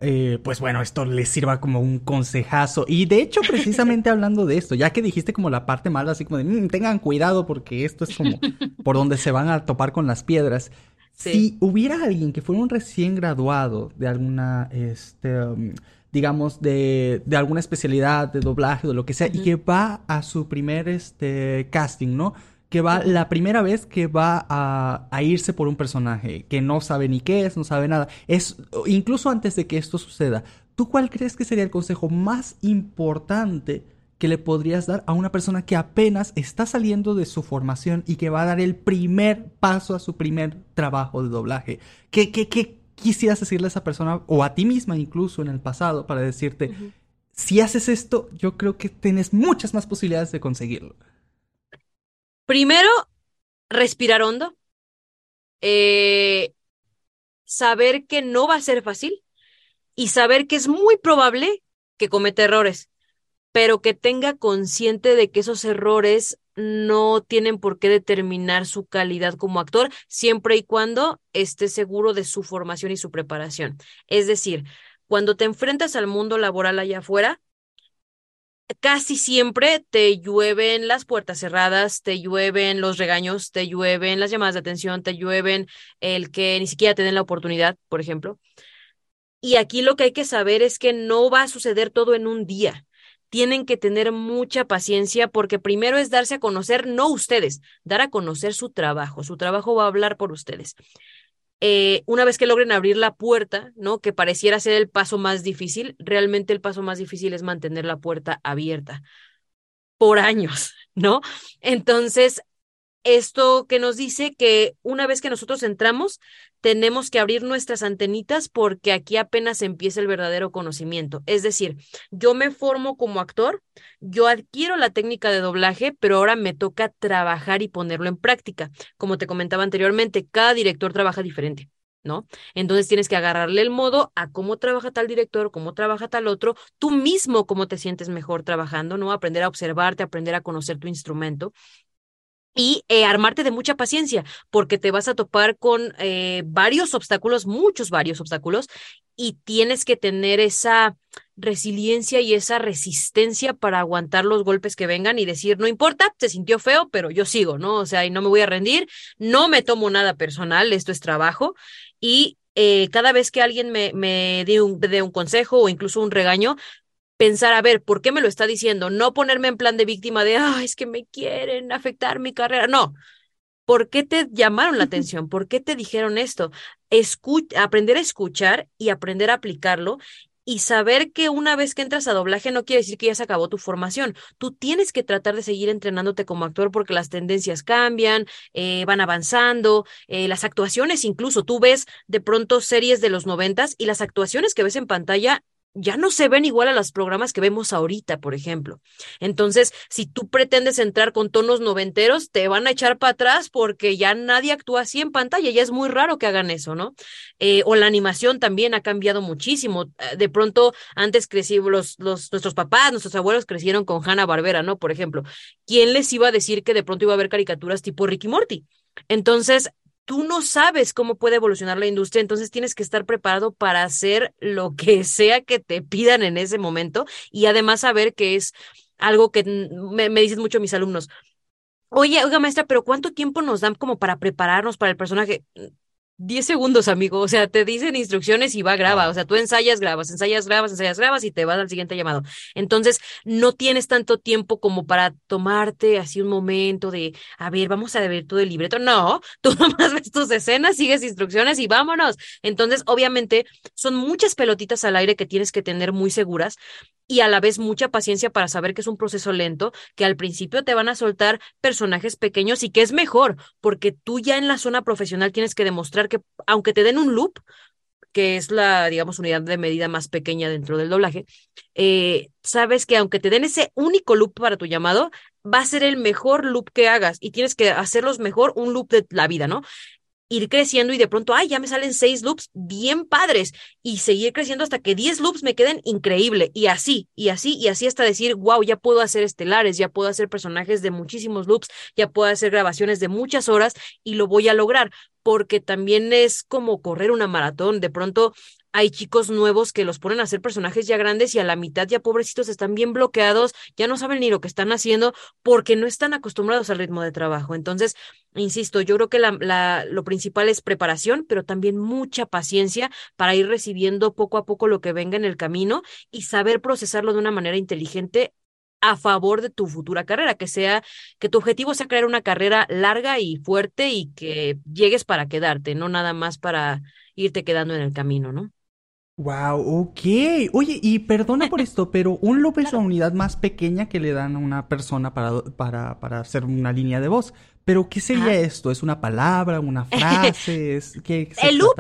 eh, pues bueno, esto les sirva como un consejazo. Y de hecho, precisamente hablando de esto, ya que dijiste como la parte mala, así como de mm, tengan cuidado porque esto es como por donde se van a topar con las piedras. Si hubiera alguien que fuera un recién graduado de alguna, este, um, digamos, de, de, alguna especialidad de doblaje o lo que sea, y que va a su primer este, casting, ¿no? Que va la primera vez que va a, irse por un personaje que no sabe ni qué es, no sabe nada. Es incluso antes de que esto suceda. ¿Tú cuál crees que sería el consejo más importante que le podrías dar a una persona que apenas está saliendo de su formación y que va a dar el primer paso a su primer trabajo de doblaje? ¿Qué, qué, quisieras decirle a esa persona o a ti misma incluso en el pasado para decirte, si haces esto, yo creo que tienes muchas más posibilidades de conseguirlo? Primero, respirar hondo. Eh, saber que no va a ser fácil y saber que es muy probable que cometa errores, pero que tenga consciente de que esos errores no tienen por qué determinar su calidad como actor, siempre y cuando esté seguro de su formación y su preparación. Es decir, cuando te enfrentas al mundo laboral allá afuera, casi siempre te llueven las puertas cerradas, te llueven los regaños, te llueven las llamadas de atención, te llueven el que ni siquiera te den la oportunidad, por ejemplo. Y aquí lo que hay que saber es que no va a suceder todo en un día. Tienen que tener mucha paciencia porque primero es darse a conocer, no ustedes, dar a conocer su trabajo. Su trabajo va a hablar por ustedes. Eh, una vez que logren abrir la puerta, ¿no? Que pareciera ser el paso más difícil, realmente el paso más difícil es mantener la puerta abierta por años, ¿no? Entonces, esto que nos dice que una vez que nosotros entramos, tenemos que abrir nuestras antenitas porque aquí apenas empieza el verdadero conocimiento. Es decir, yo me formo como actor, yo adquiero la técnica de doblaje, pero ahora me toca trabajar y ponerlo en práctica. Como te comentaba anteriormente, cada director trabaja diferente. ¿no? Entonces tienes que agarrarle el modo a cómo trabaja tal director, cómo trabaja tal otro, tú mismo cómo te sientes mejor trabajando, ¿no? Aprender a observarte, aprender a conocer tu instrumento y eh, armarte de mucha paciencia, porque te vas a topar con eh, varios obstáculos, muchos varios obstáculos, y tienes que tener esa resiliencia y esa resistencia para aguantar los golpes que vengan y decir, no importa, se sintió feo, pero yo sigo, ¿no? O sea, y no me voy a rendir, no me tomo nada personal, esto es trabajo, y eh, cada vez que alguien me, me dé un, un consejo o incluso un regaño, pensar, a ver, ¿por qué me lo está diciendo? No ponerme en plan de víctima de, ah, es que me quieren afectar mi carrera. No. ¿Por qué te llamaron la atención? ¿Por qué te dijeron esto? aprender a escuchar y aprender a aplicarlo y saber que una vez que entras a doblaje no quiere decir que ya se acabó tu formación. Tú tienes que tratar de seguir entrenándote como actor porque las tendencias cambian, eh, van avanzando, eh, las actuaciones incluso. Tú ves de pronto series de los noventas y las actuaciones que ves en pantalla ya no se ven igual a los programas que vemos ahorita, por ejemplo. Entonces, si tú pretendes entrar con tonos noventeros, te van a echar para atrás porque ya nadie actúa así en pantalla, ya es muy raro que hagan eso, ¿no? Eh, o la animación también ha cambiado muchísimo. Eh, de pronto, antes crecimos, los, nuestros papás, nuestros abuelos crecieron con Hanna Barbera, ¿no? Por ejemplo, ¿quién les iba a decir que de pronto iba a haber caricaturas tipo Ricky Morty? Entonces, tú no sabes cómo puede evolucionar la industria, entonces tienes que estar preparado para hacer lo que sea que te pidan en ese momento y además saber que es algo que me, dicen mucho mis alumnos. Oye, oiga maestra, pero ¿cuánto tiempo nos dan como para prepararnos para el personaje? 10 segundos, amigo. O sea, te dicen instrucciones y va, graba. O sea, tú ensayas, grabas, ensayas, grabas, ensayas, grabas y te vas al siguiente llamado. Entonces, no tienes tanto tiempo como para tomarte así un momento de, a ver, vamos a ver todo el libreto. No, tú nomás ves tus escenas, sigues instrucciones y vámonos. Entonces, obviamente, son muchas pelotitas al aire que tienes que tener muy seguras y a la vez mucha paciencia para saber que es un proceso lento, que al principio te van a soltar personajes pequeños y que es mejor, porque tú ya en la zona profesional tienes que demostrar que aunque te den un loop, que es la, digamos, unidad de medida más pequeña dentro del doblaje, eh, sabes que aunque te den ese único loop para tu llamado, va a ser el mejor loop que hagas y tienes que hacerlos mejor un loop de la vida, ¿no? ir creciendo y de pronto, ay, ya me salen seis loops bien padres y seguir creciendo hasta que diez loops me queden increíble y así, y así, y así hasta decir, wow, ya puedo hacer estelares, ya puedo hacer personajes de muchísimos loops, ya puedo hacer grabaciones de muchas horas y lo voy a lograr porque también es como correr una maratón. De pronto hay chicos nuevos que los ponen a hacer personajes ya grandes y a la mitad ya pobrecitos están bien bloqueados, ya no saben ni lo que están haciendo porque no están acostumbrados al ritmo de trabajo. Entonces, insisto, yo creo que la, lo principal es preparación, pero también mucha paciencia para ir recibiendo poco a poco lo que venga en el camino y saber procesarlo de una manera inteligente a favor de tu futura carrera, que sea, que tu objetivo sea crear una carrera larga y fuerte y que llegues para quedarte, no nada más para irte quedando en el camino, ¿no? Wow, ok. Oye, y perdona por esto, pero un loop es la unidad más pequeña que le dan a una persona para, para, para hacer una línea de voz. Pero, ¿qué sería esto? ¿Es una palabra, una frase? ¿Es, ¿Qué el loop,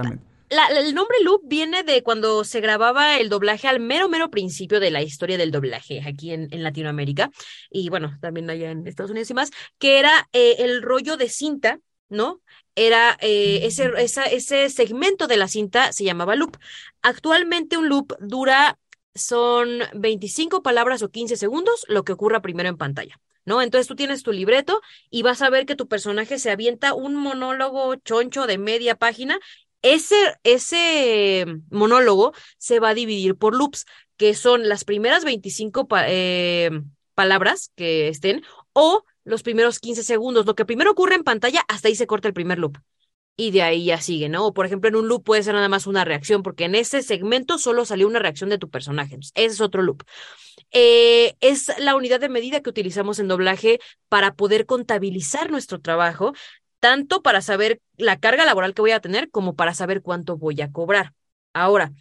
el nombre loop viene de cuando se grababa el doblaje al mero, mero principio de la historia del doblaje aquí en, en Latinoamérica y bueno, también allá en Estados Unidos y más, que era eh, el rollo de cinta ¿no? Era eh, ese, ese segmento de la cinta se llamaba loop. Actualmente un loop dura, son 25 palabras o 15 segundos, lo que ocurra primero en pantalla. ¿No? Entonces tú tienes tu libreto y vas a ver que tu personaje se avienta un monólogo choncho de media página. Ese, ese monólogo se va a dividir por loops, que son las primeras 25 eh, palabras que estén o los primeros 15 segundos. Lo que primero ocurre en pantalla, hasta ahí se corta el primer loop. Y de ahí ya sigue, ¿no? O por ejemplo, en un loop puede ser nada más una reacción, porque en ese segmento solo salió una reacción de tu personaje. ese es otro loop. Eh, es la unidad de medida que utilizamos en doblaje para poder contabilizar nuestro trabajo, tanto para saber la carga laboral que voy a tener como para saber cuánto voy a cobrar. Ahora,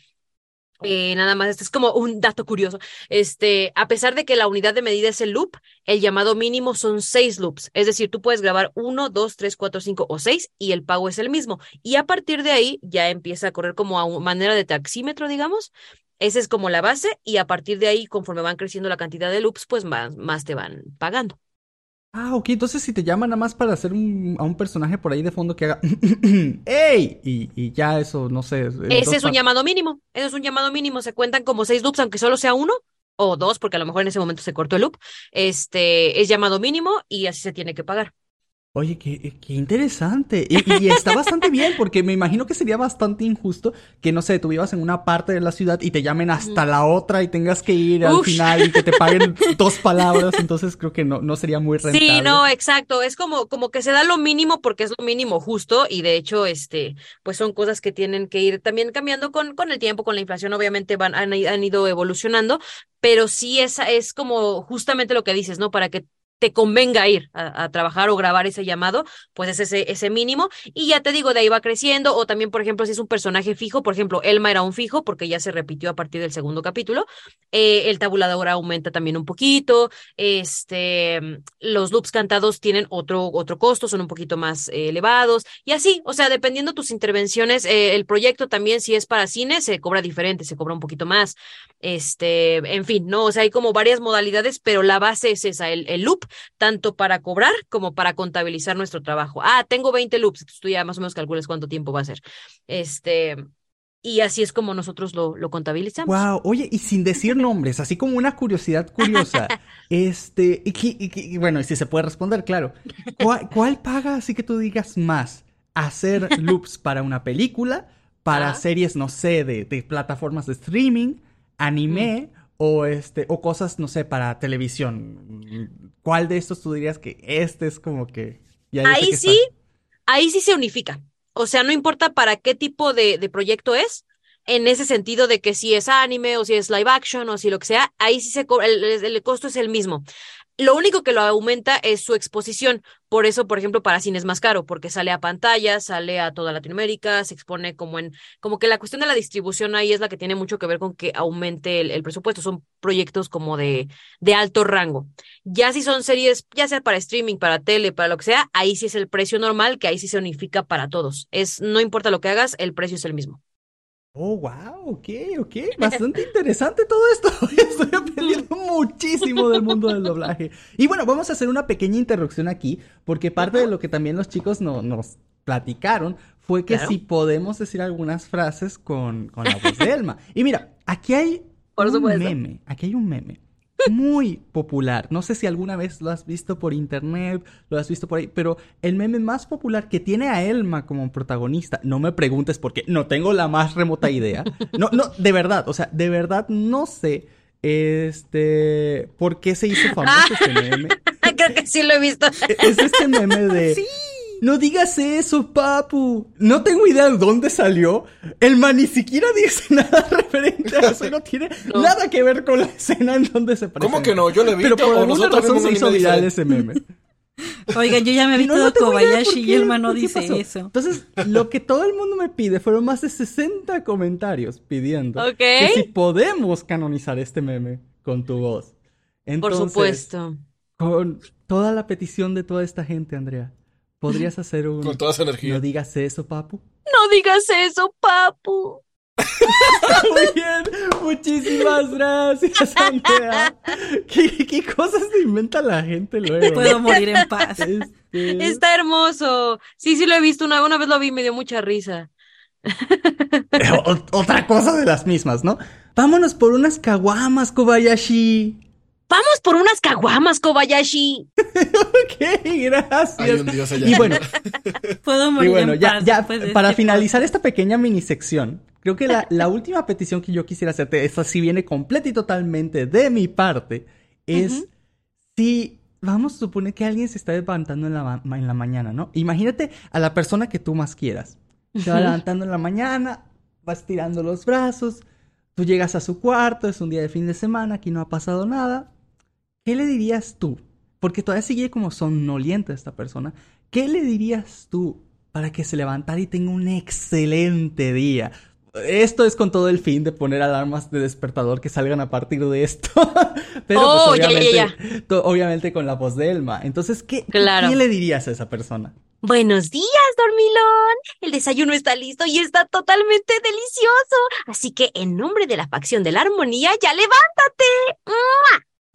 eh, nada más, este es como un dato curioso. Este, a pesar de que la unidad de medida es el loop, el llamado mínimo son seis loops. Es decir, tú puedes grabar uno, dos, tres, cuatro, cinco o seis y el pago es el mismo. Y a partir de ahí ya empieza a correr como a manera de taxímetro, digamos. Esa es como la base y a partir de ahí, conforme van creciendo la cantidad de loops, pues más, más te van pagando. Ah, ok, entonces si te llaman nada más para hacer un, a un personaje por ahí de fondo que haga ¡Ey! Y, ya eso, no sé. Ese es un llamado mínimo. Ese es un llamado mínimo. Se cuentan como seis loops, aunque solo sea uno o dos, porque a lo mejor en ese momento se cortó el loop. Este es llamado mínimo y así se tiene que pagar. Oye, qué, qué interesante. Y, está bastante bien, porque me imagino que sería bastante injusto que, no sé, tú vivas en una parte de la ciudad y te llamen hasta la otra y tengas que ir al final y que te paguen dos palabras. Entonces creo que no, no sería muy rentable. Sí, no, exacto. Es como, como que se da lo mínimo porque es lo mínimo justo y de hecho, este, pues son cosas que tienen que ir también cambiando con, con el tiempo, con la inflación. Obviamente van, han, han ido evolucionando, pero sí esa es como justamente lo que dices, ¿no? Para que te convenga ir a, trabajar o grabar ese llamado, pues es ese, ese mínimo. Y ya te digo, de ahí va creciendo. O también, por ejemplo, si es un personaje fijo, por ejemplo, Elma era un fijo porque ya se repitió a partir del segundo capítulo. Eh, el tabulador aumenta también un poquito. Este, los loops cantados tienen otro, otro costo, son un poquito más eh, elevados. Y así, o sea, dependiendo tus intervenciones, eh, el proyecto también, si es para cine, se cobra diferente, se cobra un poquito más. Este, en fin, no, o sea, hay como varias modalidades, pero la base es esa, el, el loop tanto para cobrar como para contabilizar nuestro trabajo. Ah, tengo 20 loops, tú ya más o menos calculas cuánto tiempo va a ser. Este, y así es como nosotros lo, lo contabilizamos. Wow, oye, y sin decir nombres, así como una curiosidad curiosa, este, y, bueno, y si se puede responder, claro, ¿cuál, paga así que tú digas más? ¿Hacer loops para una película? ¿Para series, no sé, de, de plataformas de streaming? ¿Anime? Mm o este o cosas no sé para televisión. Cuál de estos tú dirías que este es como que ahí sí ahí sí se unifica. O sea no importa para qué tipo de, de, proyecto es en ese sentido de que si es anime o si es live action o si lo que sea ahí sí se el, el costo es el mismo lo único que lo aumenta es su exposición. Por eso, por ejemplo, para cine es más caro, porque sale a pantalla, sale a toda Latinoamérica, se expone como en, como que la cuestión de la distribución ahí es la que tiene mucho que ver con que aumente el, presupuesto. Son proyectos como de, de alto rango. Ya si son series, ya sea para streaming, para tele, para lo que sea, ahí sí es el precio normal, que ahí sí se unifica para todos. Es, no importa lo que hagas, el precio es el mismo. Oh, wow, ok, ok. Bastante interesante todo esto. Estoy aprendiendo muchísimo del mundo del doblaje. Y bueno, vamos a hacer una pequeña interrupción aquí, porque parte de lo que también los chicos no, nos platicaron fue que Claro. si podemos decir algunas frases con, con la voz de Elma. Y mira, aquí hay Por un supuesto. meme, aquí hay un meme muy popular. No sé si alguna vez lo has visto por internet, lo has visto por ahí, pero el meme más popular que tiene a Elma como protagonista, no me preguntes porque no tengo la más remota idea. No, no, de verdad, o sea, de verdad no sé este por qué se hizo famoso este meme. Creo que sí lo he visto. Es este meme de No digas eso, papu. No tengo idea de dónde salió. El man ni siquiera dice nada referente a eso. No tiene No. nada que ver con la escena en donde se presenta. ¿Cómo que no? Yo le vi Pero por alguna nosotros razón vimos se hizo viral diferente. ese meme. Oigan, yo ya me he visto no, Kobayashi y qué, Elma no dice pasó. eso. Entonces, lo que todo el mundo me pide fueron más de 60 comentarios pidiendo Ok. que si podemos canonizar este meme con tu voz. Por supuesto. Con toda la petición de toda esta gente, Andrea, ¿podrías hacer un... Con toda esa energía. No digas eso, papu. No digas eso, papu. Muy bien, muchísimas gracias, Andrea. ¿Qué, qué cosas se inventa la gente luego? Puedo morir en paz. Este, Está hermoso. Sí, sí lo he visto. Una, una vez lo vi y me dio mucha risa. o- Otra cosa de las mismas, ¿no? Vámonos por unas caguamas, Kobayashi. Vamos por unas caguamas, Kobayashi. Ok, gracias. Hay un dios allá. Y bueno, Puedo y morir bueno, en ya, paz ya, después de para este finalizar esta pequeña minisección, creo que la, la última petición que yo quisiera hacerte, esta sí viene completa y totalmente de mi parte, es si vamos a suponer que alguien se está levantando en la, ma- en la mañana, ¿no? Imagínate a la persona que tú más quieras. Se va levantando en la mañana, vas tirando los brazos, tú llegas a su cuarto, es un día de fin de semana, aquí no ha pasado nada. ¿Qué le dirías tú? Porque todavía sigue como somnoliente esta persona. ¿Qué le dirías tú para que se levantara y tenga un excelente día? Esto es con todo el fin de poner alarmas de despertador que salgan a partir de esto. Pero Oh, pues, ya, ya, obviamente, to- obviamente con la voz de Elma. Entonces, ¿qué, Claro. ¿qué le dirías a esa persona? Buenos días, dormilón. El desayuno está listo y está totalmente delicioso. Así que, en nombre de la facción de la armonía, ya levántate.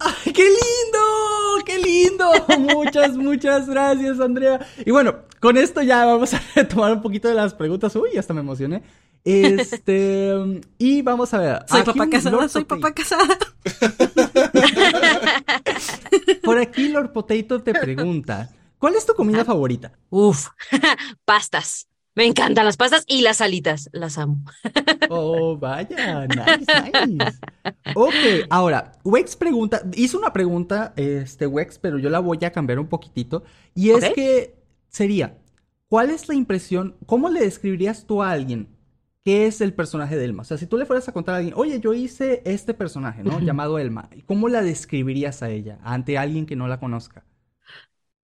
¡Ay, qué lindo! ¡Qué lindo! Muchas, muchas gracias, Andrea. Y bueno, con esto ya vamos a retomar un poquito de las preguntas. Uy, hasta me emocioné. Este, y vamos a ver. Soy aquí papá casada, Lord soy Potato- papá casada. Por aquí Lord Potato te pregunta, ¿cuál es tu comida favorita? Uf, pastas. Me encantan las pastas y las alitas. Las amo. Oh, vaya, nice, nice. Ok, ahora, Wex pregunta, hizo una pregunta, este Wex, pero yo la voy a cambiar un poquitito. Y es que sería, ¿cuál es la impresión, cómo le describirías tú a alguien qué es el personaje de Elma? O sea, si tú le fueras a contar a alguien, oye, yo hice este personaje, ¿no? Llamado Elma, ¿cómo la describirías a ella ante alguien que no la conozca?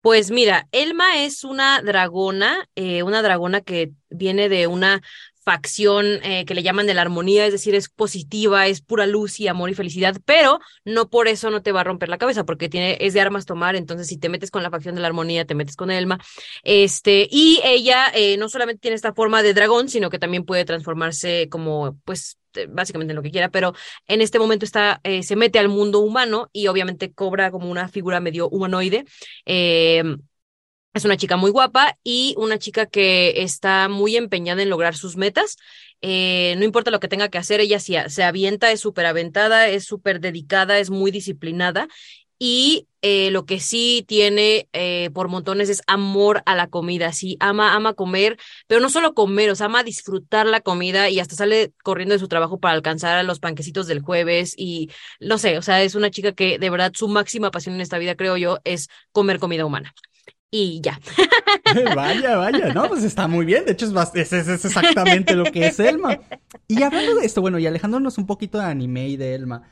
Pues mira, Elma es una dragona, eh, una dragona que viene de una facción eh, que le llaman de la armonía, es decir, es positiva, es pura luz y amor y felicidad, pero no por eso no te va a romper la cabeza, porque tiene, es de armas tomar, entonces si te metes con la facción de la armonía, te metes con Elma, este, y ella eh, no solamente tiene esta forma de dragón, sino que también puede transformarse como, pues, eh, básicamente en lo que quiera, pero en este momento está, eh, se mete al mundo humano y obviamente cobra como una figura medio humanoide. Es una chica muy guapa y una chica que está muy empeñada en lograr sus metas. Eh, no importa lo que tenga que hacer, ella se, se avienta, es súper aventada, es súper dedicada, es muy disciplinada. Y eh, lo que sí tiene eh, por montones es amor a la comida. Sí, ama, ama comer, pero no solo comer, o sea, ama disfrutar la comida y hasta sale corriendo de su trabajo para alcanzar a los panquecitos del jueves. Y no sé, o sea, es una chica que de verdad su máxima pasión en esta vida, creo yo, es comer comida humana. Y ya. Vaya, vaya, no, pues está muy bien. De hecho, es, exactamente lo que es Elma. Y hablando de esto, bueno, y alejándonos un poquito de anime y de Elma,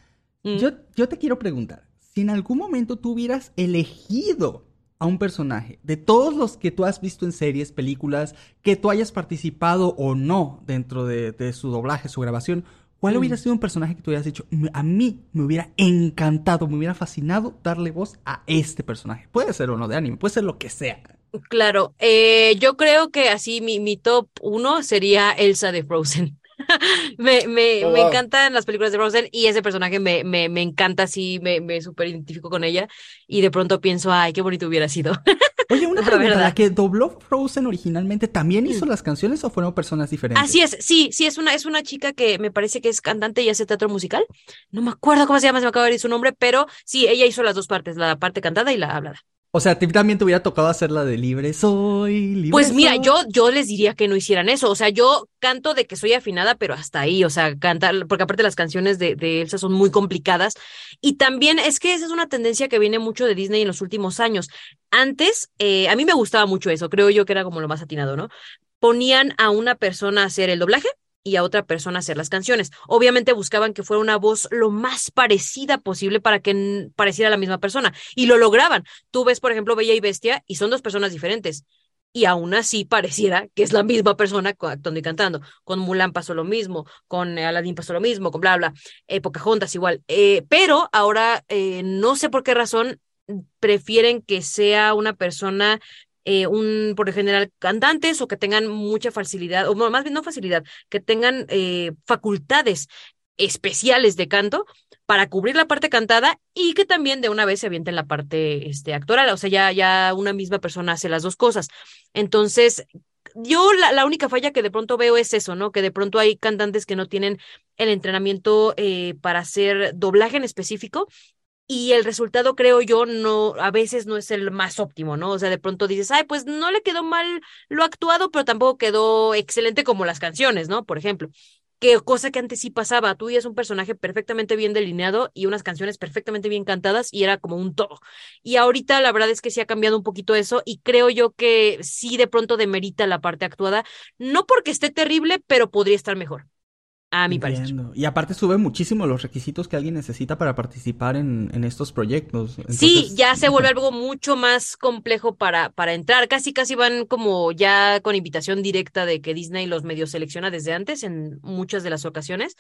Mm. yo, yo te quiero preguntar, si en algún momento tú hubieras elegido a un personaje de todos los que tú has visto en series, películas, que tú hayas participado o no dentro de, de su doblaje, su grabación, ¿cuál Mm. hubiera sido un personaje que tú hubieras dicho, "M- a mí me hubiera encantado, me hubiera fascinado darle voz a este personaje? Puede ser o no de anime, puede ser lo que sea. Claro, eh, yo creo que así mi, mi top uno sería Elsa de Frozen. me, me, Oh, me wow. encantan las películas de Frozen y ese personaje me, me, me encanta, sí, me, me súper identifico con ella y de pronto pienso, ay, qué bonito hubiera sido. Oye, una La pregunta, verdad. ¿la que dobló Frozen originalmente también hizo las canciones o fueron personas diferentes? Así es, sí, sí, es una, es una chica que me parece que es cantante y hace teatro musical. No me acuerdo cómo se llama, se me acaba de ir su nombre, pero sí, ella hizo las dos partes, la parte cantada y la hablada. O sea, a ti también te hubiera tocado hacer la de libre soy, libre Pues mira, soy. yo, yo les diría que no hicieran eso. O sea, yo canto de que soy afinada, pero hasta ahí. O sea, cantar, porque aparte las canciones de, de Elsa son muy complicadas. Y también es que esa es una tendencia que viene mucho de Disney en los últimos años. Antes, eh, a mí me gustaba mucho eso. Creo yo que era como lo más atinado, ¿no? Ponían a una persona a hacer el doblaje y a otra persona hacer las canciones. Obviamente buscaban que fuera una voz lo más parecida posible para que pareciera la misma persona. Y lo lograban. Tú ves, por ejemplo, Bella y Bestia y son dos personas diferentes. Y aún así pareciera que es la misma persona actuando y cantando. Con Mulan pasó lo mismo, con Aladdin pasó lo mismo, con bla, bla. Eh, Pocahontas igual. Eh, pero ahora, eh, no sé por qué razón, prefieren que sea una persona, eh, un, por general, cantantes o que tengan mucha facilidad, o más bien no facilidad, que tengan eh, facultades especiales de canto para cubrir la parte cantada y que también de una vez se avienten la parte este, actoral, o sea, ya, ya una misma persona hace las dos cosas. Entonces, yo la, la única falla que de pronto veo es eso, ¿no? Que de pronto hay cantantes que no tienen el entrenamiento eh, para hacer doblaje en específico y el resultado, creo yo, no, a veces no es el más óptimo, ¿no? O sea, de pronto dices, ay, pues no le quedó mal lo actuado, pero tampoco quedó excelente como las canciones, ¿no? Por ejemplo. Que cosa que antes sí pasaba, tú es un personaje perfectamente bien delineado y unas canciones perfectamente bien cantadas y era como un todo. Y ahorita la verdad es que sí ha cambiado un poquito eso y creo yo que sí de pronto demerita la parte actuada, no porque esté terrible, pero podría estar mejor, a mi parecer. Entiendo. Y aparte sube muchísimo los requisitos que alguien necesita para participar en, en estos proyectos. Sí, ya se vuelve algo mucho más complejo para, para entrar. Casi, casi van como ya con invitación directa de que Disney los medios selecciona desde antes en muchas de las ocasiones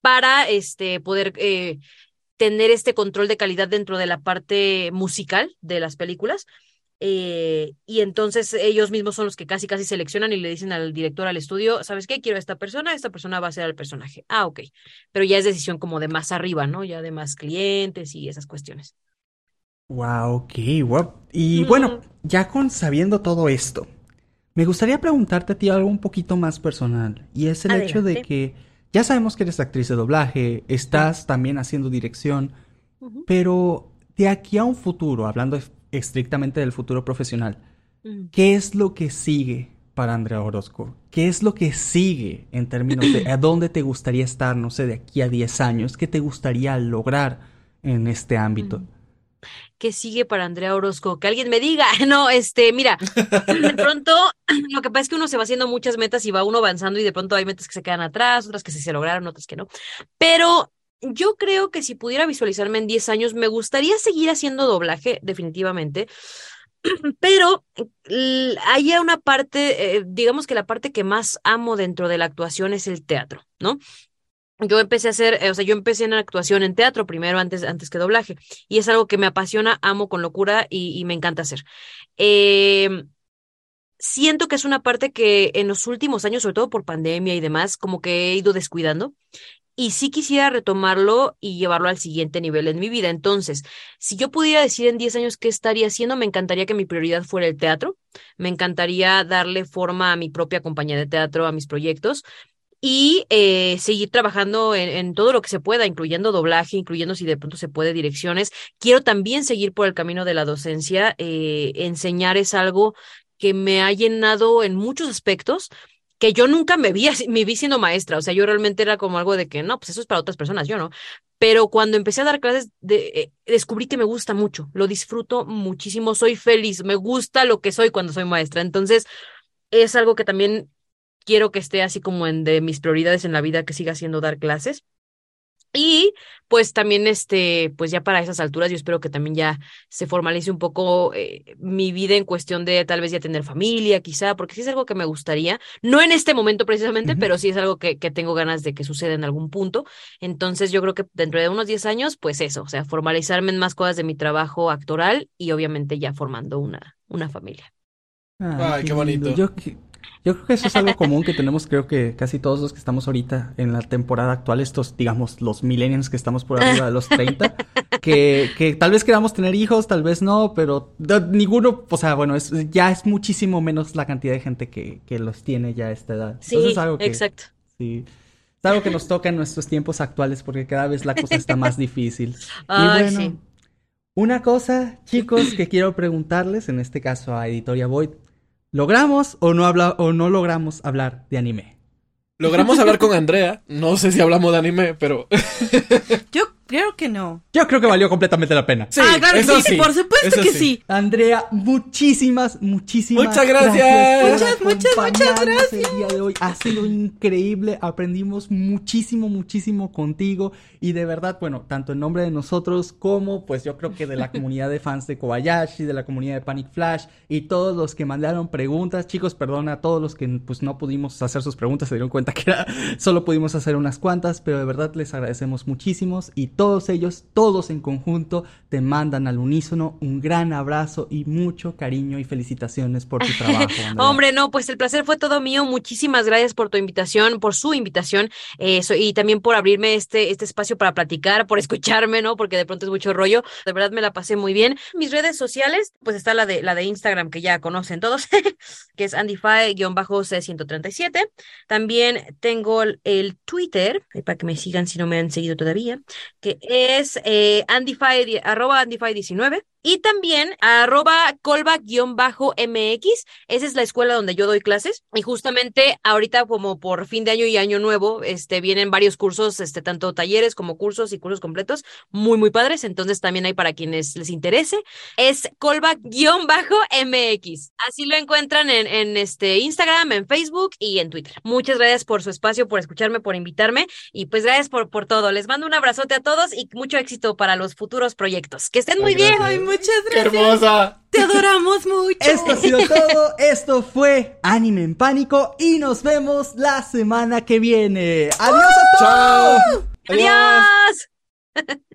para este poder eh, tener este control de calidad dentro de la parte musical de las películas. Eh, y entonces ellos mismos son los que casi casi seleccionan y le dicen al director, al estudio, ¿sabes qué? Quiero a esta persona, esta persona va a ser el personaje. Ah, ok. Pero ya es decisión como de más arriba, ¿no? Ya de más clientes y esas cuestiones. Wow, ok, wow. Y Mm. bueno, ya con sabiendo todo esto, me gustaría preguntarte a ti algo un poquito más personal. Y es el hecho de que ya sabemos que eres actriz de doblaje, estás también haciendo dirección, pero de aquí a un futuro, hablando estrictamente del futuro profesional. ¿qué es lo que sigue para Andrea Orozco? ¿Qué es lo que sigue en términos de a dónde te gustaría estar, no sé, de aquí a 10 años? ¿Qué te gustaría lograr en este ámbito? ¿Qué sigue para Andrea Orozco? Que alguien me diga. No, este, mira, de pronto lo que pasa es que uno se va haciendo muchas metas y va uno avanzando y de pronto hay metas que se quedan atrás, otras que sí se lograron, otras que no. Pero yo creo que si pudiera visualizarme en 10 años, me gustaría seguir haciendo doblaje, definitivamente. Pero hay una parte, eh, digamos que la parte que más amo dentro de la actuación es el teatro, ¿no? Yo empecé a hacer, eh, o sea, yo empecé en actuación en teatro primero antes, antes que doblaje. Y es algo que me apasiona, amo con locura y, y me encanta hacer. Eh, siento que es una parte que en los últimos años, sobre todo por pandemia y demás, como que he ido descuidando. Y sí quisiera retomarlo y llevarlo al siguiente nivel en mi vida. Entonces, si yo pudiera decir en 10 años qué estaría haciendo, me encantaría que mi prioridad fuera el teatro. Me encantaría darle forma a mi propia compañía de teatro, a mis proyectos y eh, seguir trabajando en, todo lo que se pueda, incluyendo doblaje, incluyendo si de pronto se puede direcciones. Quiero también seguir por el camino de la docencia. eh, enseñar es algo que me ha llenado en muchos aspectos que yo nunca me vi, me vi siendo maestra, o sea, yo realmente era como algo de que no, pues eso es para otras personas, yo no. Pero cuando empecé a dar clases, de, eh, descubrí que me gusta mucho, lo disfruto muchísimo, soy feliz, me gusta lo que soy cuando soy maestra. Entonces, es algo que también quiero que esté así como en de mis prioridades en la vida, que siga siendo dar clases. Y pues también, este, pues ya para esas alturas, yo espero que también ya se formalice un poco eh, mi vida en cuestión de tal vez ya tener familia, quizá, porque sí es algo que me gustaría, no en este momento precisamente, pero sí es algo que, que tengo ganas de que suceda en algún punto. Entonces yo creo que dentro de unos 10 años, pues eso, o sea, formalizarme en más cosas de mi trabajo actoral y obviamente ya formando una, una familia. Ay, qué bonito. Yo Yo creo que eso es algo común que tenemos, creo que casi todos los que estamos ahorita en la temporada actual, estos, digamos, los millennials que estamos por arriba de los 30, que, que tal vez queramos tener hijos, tal vez no, pero ninguno, o sea, bueno, es, ya es muchísimo menos la cantidad de gente que, que los tiene ya a esta edad. Sí, Entonces es algo que, exacto. Sí. Es algo que nos toca en nuestros tiempos actuales porque cada vez la cosa está más difícil. Ay, y bueno, sí. una cosa, chicos, que quiero preguntarles, en este caso a Editoria Void, ¿logramos o no, habla o no logramos hablar de anime? Logramos hablar con Andrea. No sé si hablamos de anime, pero. Yo creo que no. Yo creo que valió completamente la pena. Sí, ah, claro, eso sí, por supuesto eso que sí. Andrea, muchísimas, muchísimas Muchas gracias. Muchas, muchas, muchas acompañarnos El día de hoy ha sido increíble, aprendimos muchísimo, muchísimo contigo y de verdad, bueno, tanto en nombre de nosotros como pues yo creo que de la comunidad de fans de Kobayashi, de la comunidad de Panic Flash y todos los que mandaron preguntas, chicos, perdona a todos los que pues no pudimos hacer sus preguntas, se dieron cuenta que era, solo pudimos hacer unas cuantas, pero de verdad les agradecemos muchísimos y todos ellos, todos en conjunto, te mandan al unísono un gran abrazo y mucho cariño y felicitaciones por tu trabajo. Hombre, no, pues el placer fue todo mío. Muchísimas gracias por tu invitación, por su invitación, eh, so- y también por abrirme este, este espacio para platicar, por escucharme, ¿no? Porque de pronto es mucho rollo. De verdad me la pasé muy bien. Mis redes sociales, pues está la de la de Instagram que ya conocen todos, que es Andify-C137. También tengo el, el Twitter, para que me sigan si no me han seguido todavía, que es eh, Andify, arroba Andify19. Y también arroba colba-mx. Esa es la escuela donde yo doy clases. Y justamente ahorita, como por fin de año y año nuevo, este, vienen varios cursos, este, tanto talleres como cursos y cursos completos, muy, muy padres. Entonces también hay para quienes les interese. Es colba-mx. Así lo encuentran en, en este Instagram, en Facebook y en Twitter. Muchas gracias por su espacio, por escucharme, por invitarme. Y pues gracias por, por todo. Les mando un abrazote a todos y mucho éxito para los futuros proyectos. Que estén muy bien. Ay, muchas ¡Qué gracias. hermosa! Te adoramos mucho. Esto ha sido todo. Esto fue Anime en Pánico y nos vemos la semana que viene. Adiós a todos. ¡Chao! Adiós.